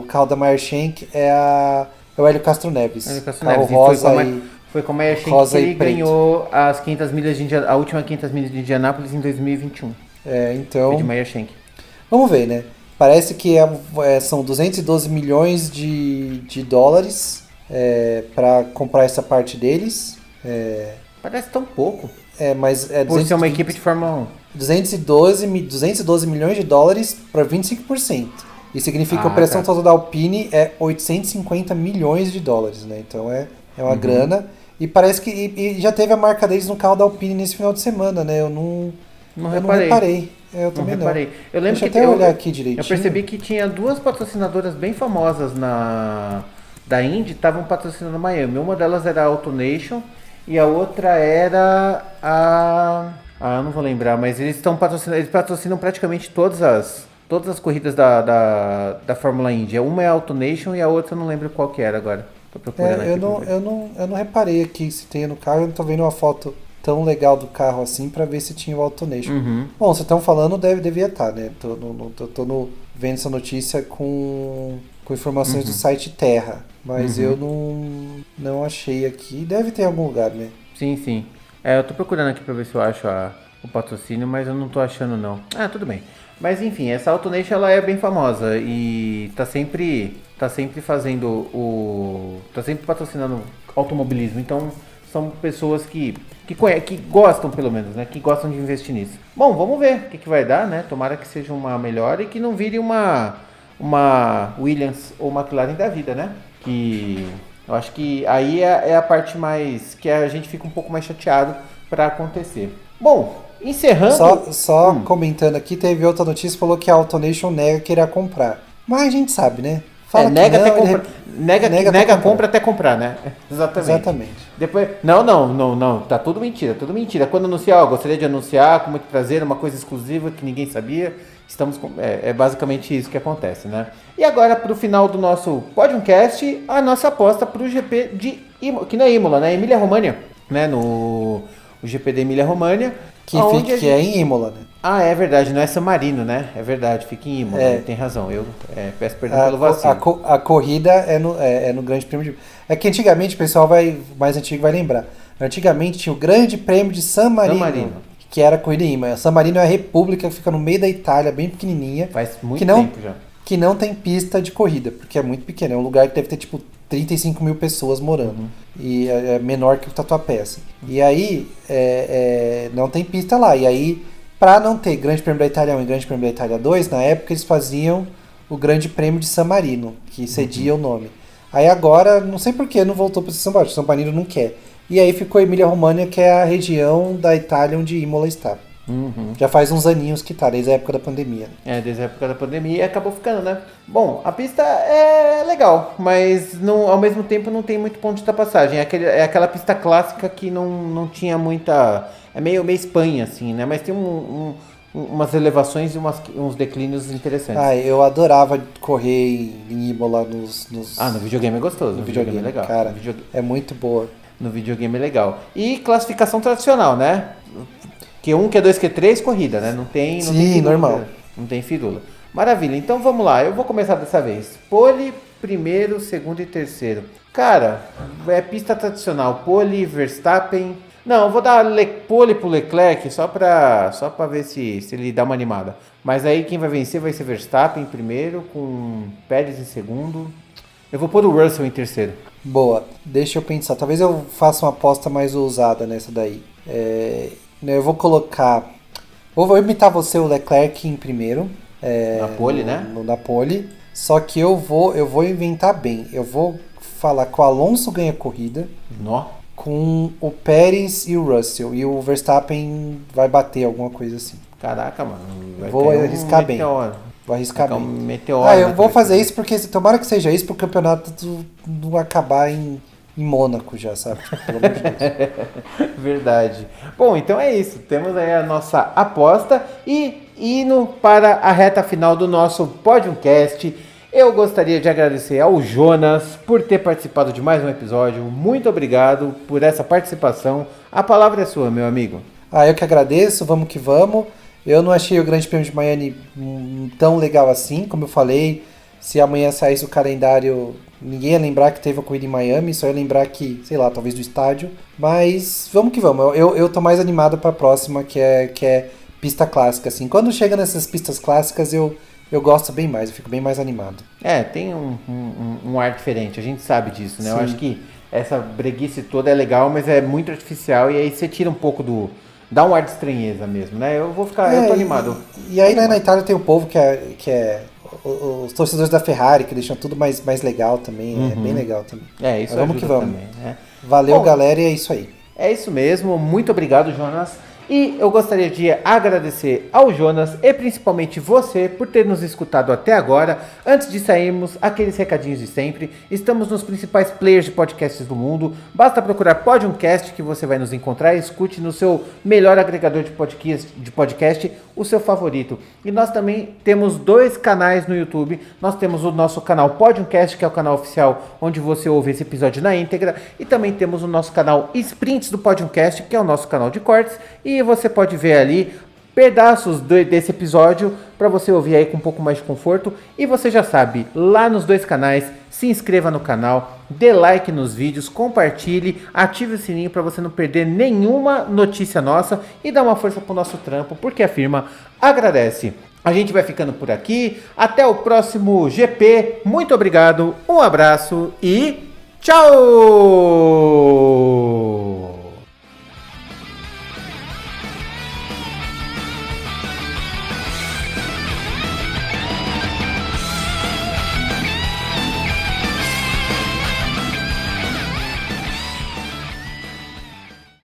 Speaker 2: o carro da Meyer Shank é, a, é o Hélio Castro Neves.
Speaker 1: Hélio Castro Neves. Rosa foi, e, foi com a Meyer Shank que ele ganhou as 500 milhas de a última 500 milhas de Indianápolis em 2021.
Speaker 2: É, então.
Speaker 1: Foi de Meyer Shank.
Speaker 2: Vamos ver, né? Parece que é, é, são 212 milhões de, de dólares é, para comprar essa parte deles. É,
Speaker 1: Parece tão pouco.
Speaker 2: É, mas é
Speaker 1: Por ser uma equipe de Fórmula 1.
Speaker 2: 212, 212 milhões de dólares para 25%. Isso significa ah, que a operação tá. total da Alpine é 850 milhões de dólares, né? Então é, é uma uhum. grana. E parece que e, e já teve a marca deles no carro da Alpine nesse final de semana, né? Eu não,
Speaker 1: não
Speaker 2: eu
Speaker 1: reparei.
Speaker 2: não reparei. É, eu também não. Reparei.
Speaker 1: Eu lembro
Speaker 2: Deixa
Speaker 1: que
Speaker 2: até eu, olhar aqui direitinho.
Speaker 1: Eu percebi que tinha duas patrocinadoras bem famosas na da Indy estavam patrocinando Miami. Uma delas era a AutoNation e a outra era a ah, eu não vou lembrar, mas eles estão patrocinando, eles patrocinam praticamente todas as todas as corridas da, da, da Fórmula Indy. Uma é a AutoNation e a outra eu não lembro qual que era agora.
Speaker 2: Tô procurando é, eu, não, eu, não, eu não reparei aqui se tem no carro, eu não tô vendo uma foto tão legal do carro assim para ver se tinha o AutoNation.
Speaker 1: Uhum.
Speaker 2: Bom, vocês estão falando, deve, devia estar, tá, né? Tô, no, no, tô, tô no, vendo essa notícia com, com informações uhum. do site Terra, mas uhum. eu não, não achei aqui. Deve ter em algum lugar, né?
Speaker 1: Sim, sim. É, eu tô procurando aqui para ver se eu acho a, o patrocínio, mas eu não tô achando não. Ah, tudo bem. Mas enfim, essa AutoNation ela é bem famosa e tá sempre tá sempre fazendo o tá sempre patrocinando automobilismo. Então são pessoas que que, que gostam pelo menos, né? Que gostam de investir nisso. Bom, vamos ver o que, que vai dar, né? Tomara que seja uma melhor e que não vire uma uma Williams ou McLaren da vida, né? Que eu acho que aí é, é a parte mais que a gente fica um pouco mais chateado para acontecer. Bom, encerrando.
Speaker 2: Só, só hum. comentando aqui, teve outra notícia falou que a AutoNation nega querer comprar. Mas a gente sabe, né?
Speaker 1: Fala é, nega, não, até compra, nega, nega, nega compra até comprar, né? [laughs] Exatamente.
Speaker 2: Exatamente.
Speaker 1: Depois, não, não, não, não, tá tudo mentira, tudo mentira. Quando anunciar, ó, gostaria de anunciar com muito prazer uma coisa exclusiva que ninguém sabia. Estamos com, é, é basicamente isso que acontece, né? E agora, para o final do nosso podcast, a nossa aposta para o GP de Imola, que não é Imola, né? Emília România, né? No o GP da Emília România.
Speaker 2: Que, fica, gente... que é em Imola, né?
Speaker 1: Ah, é verdade, não é San Marino, né? É verdade, fica em Imola, é. tem razão. Eu é, peço perdão
Speaker 2: a,
Speaker 1: pelo vacilo.
Speaker 2: A, a, corrida é no, é, é, no Grande Prêmio de. É que antigamente o pessoal vai, mais antigo vai lembrar. Antigamente tinha o Grande Prêmio de San Marino. San Marino. Que era a corrida em Imola. San Marino é a república que fica no meio da Itália, bem pequenininha.
Speaker 1: Faz muito
Speaker 2: que não,
Speaker 1: tempo já.
Speaker 2: Que não tem pista de corrida, porque é muito pequeno. É um lugar que deve ter tipo 35 mil pessoas morando. Uhum. E é, é menor que o Tatuapé. Assim. E aí é, é, não tem pista lá. E aí, para não ter Grande Prêmio da Itália 1 e Grande Prêmio da Itália 2, na época eles faziam o Grande Prêmio de San Marino, que cedia uhum. o nome. Aí agora, não sei porquê, não voltou para São Paulo, São Marino não quer. E aí ficou Emília Romagna, que é a região da Itália onde Imola está.
Speaker 1: Uhum.
Speaker 2: Já faz uns aninhos que tá, desde a época da pandemia.
Speaker 1: É, desde a época da pandemia e acabou ficando, né? Bom, a pista é legal, mas não, ao mesmo tempo não tem muito ponto de ultrapassagem. É, aquele, é aquela pista clássica que não, não tinha muita. É meio, meio Espanha, assim, né? Mas tem um, um, umas elevações e umas, uns declínios interessantes.
Speaker 2: Ah, eu adorava correr em Imola nos. nos...
Speaker 1: Ah, no videogame é gostoso.
Speaker 2: no
Speaker 1: No,
Speaker 2: videogame,
Speaker 1: videogame, é legal.
Speaker 2: Cara,
Speaker 1: videogame,
Speaker 2: é muito boa.
Speaker 1: no videogame é legal. E classificação tradicional, né? Q1, Q2, Q3, corrida, né? Não tem. Não
Speaker 2: Sim,
Speaker 1: tem
Speaker 2: normal.
Speaker 1: Não tem firula. Maravilha, então vamos lá. Eu vou começar dessa vez. Pole, primeiro, segundo e terceiro. Cara, é pista tradicional. Pole, Verstappen. Não, eu vou dar Le, pole pro Leclerc só pra, só pra ver se, se ele dá uma animada. Mas aí quem vai vencer vai ser Verstappen primeiro, com Pérez em segundo. Eu vou pôr o Russell em terceiro.
Speaker 2: Boa. Deixa eu pensar. Talvez eu faça uma aposta mais ousada nessa daí. É, eu vou colocar. Vou imitar você, o Leclerc, em primeiro. é,
Speaker 1: Na pole,
Speaker 2: no-
Speaker 1: né?
Speaker 2: No, na pole. Só que eu vou, eu vou inventar bem. Eu vou falar que o Alonso ganha a corrida
Speaker 1: Nó.
Speaker 2: com o Pérez e o Russell. E o Verstappen vai bater alguma coisa assim.
Speaker 1: Caraca, mano. vai
Speaker 2: Vou
Speaker 1: cair um
Speaker 2: arriscar bem.
Speaker 1: meteoro.
Speaker 2: Vou arriscar
Speaker 1: Vai
Speaker 2: bem.
Speaker 1: um meteoro
Speaker 2: Ah, eu vou fazer isso porque tomara que seja isso pro campeonato não acabar em, em Mônaco já, sabe? Tipo, pelo amor de Deus. [laughs]
Speaker 1: Verdade. Bom, então é isso. Temos aí a nossa aposta e indo para a reta final do nosso podcast. Eu gostaria de agradecer ao Jonas por ter participado de mais um episódio. Muito obrigado por essa participação. A palavra é sua, meu amigo.
Speaker 2: Ah, eu que agradeço, vamos que vamos. Eu não achei o Grande Prêmio de Miami hum, tão legal assim, como eu falei. Se amanhã saísse o calendário, ninguém ia lembrar que teve a corrida em Miami, só ia lembrar que, sei lá, talvez do estádio. Mas vamos que vamos. Eu, eu, eu tô mais animado pra próxima, que é, que é pista clássica, assim. Quando chega nessas pistas clássicas, eu, eu gosto bem mais, eu fico bem mais animado.
Speaker 1: É, tem um, um- um ar diferente, a gente sabe disso, né? Eu
Speaker 2: Sim.
Speaker 1: acho que essa breguice toda é legal, mas é muito artificial e aí você tira um pouco do. dá um ar de estranheza mesmo, né? Eu vou ficar. eu
Speaker 2: É,
Speaker 1: tô
Speaker 2: e-
Speaker 1: animado.
Speaker 2: E, aí né, na Itália tem o povo que é, que é os torcedores da Ferrari, que deixam tudo mais, mais legal também. É
Speaker 1: Uhum.
Speaker 2: bem legal também.
Speaker 1: É, isso
Speaker 2: Mas vamos que vamos.
Speaker 1: também, né?
Speaker 2: Valeu,
Speaker 1: Bom,
Speaker 2: galera, e é isso aí.
Speaker 1: É isso mesmo, muito obrigado, Jonas. E eu gostaria de agradecer ao Jonas e principalmente você por ter nos escutado até agora. Antes de sairmos, aqueles recadinhos de sempre. Estamos nos principais players de podcasts do mundo. Basta procurar Podiumcast que você vai nos encontrar escute no seu melhor agregador de podcast, de podcast o seu favorito. E nós também temos dois canais no YouTube. Nós temos o nosso canal Podiumcast, que é o canal oficial onde você ouve esse episódio na íntegra, e também temos o nosso canal Sprints do Podiumcast, que é o nosso canal de cortes, e você pode ver ali pedaços desse episódio para você ouvir aí com um pouco mais de conforto. E você já sabe, lá nos dois canais, se inscreva no canal, dê like nos vídeos, compartilhe, ative o sininho para você não perder nenhuma notícia nossa e dá uma força pro nosso trampo, porque a firma agradece. A gente vai ficando por aqui. Até o próximo GP. Muito obrigado, um abraço e tchau!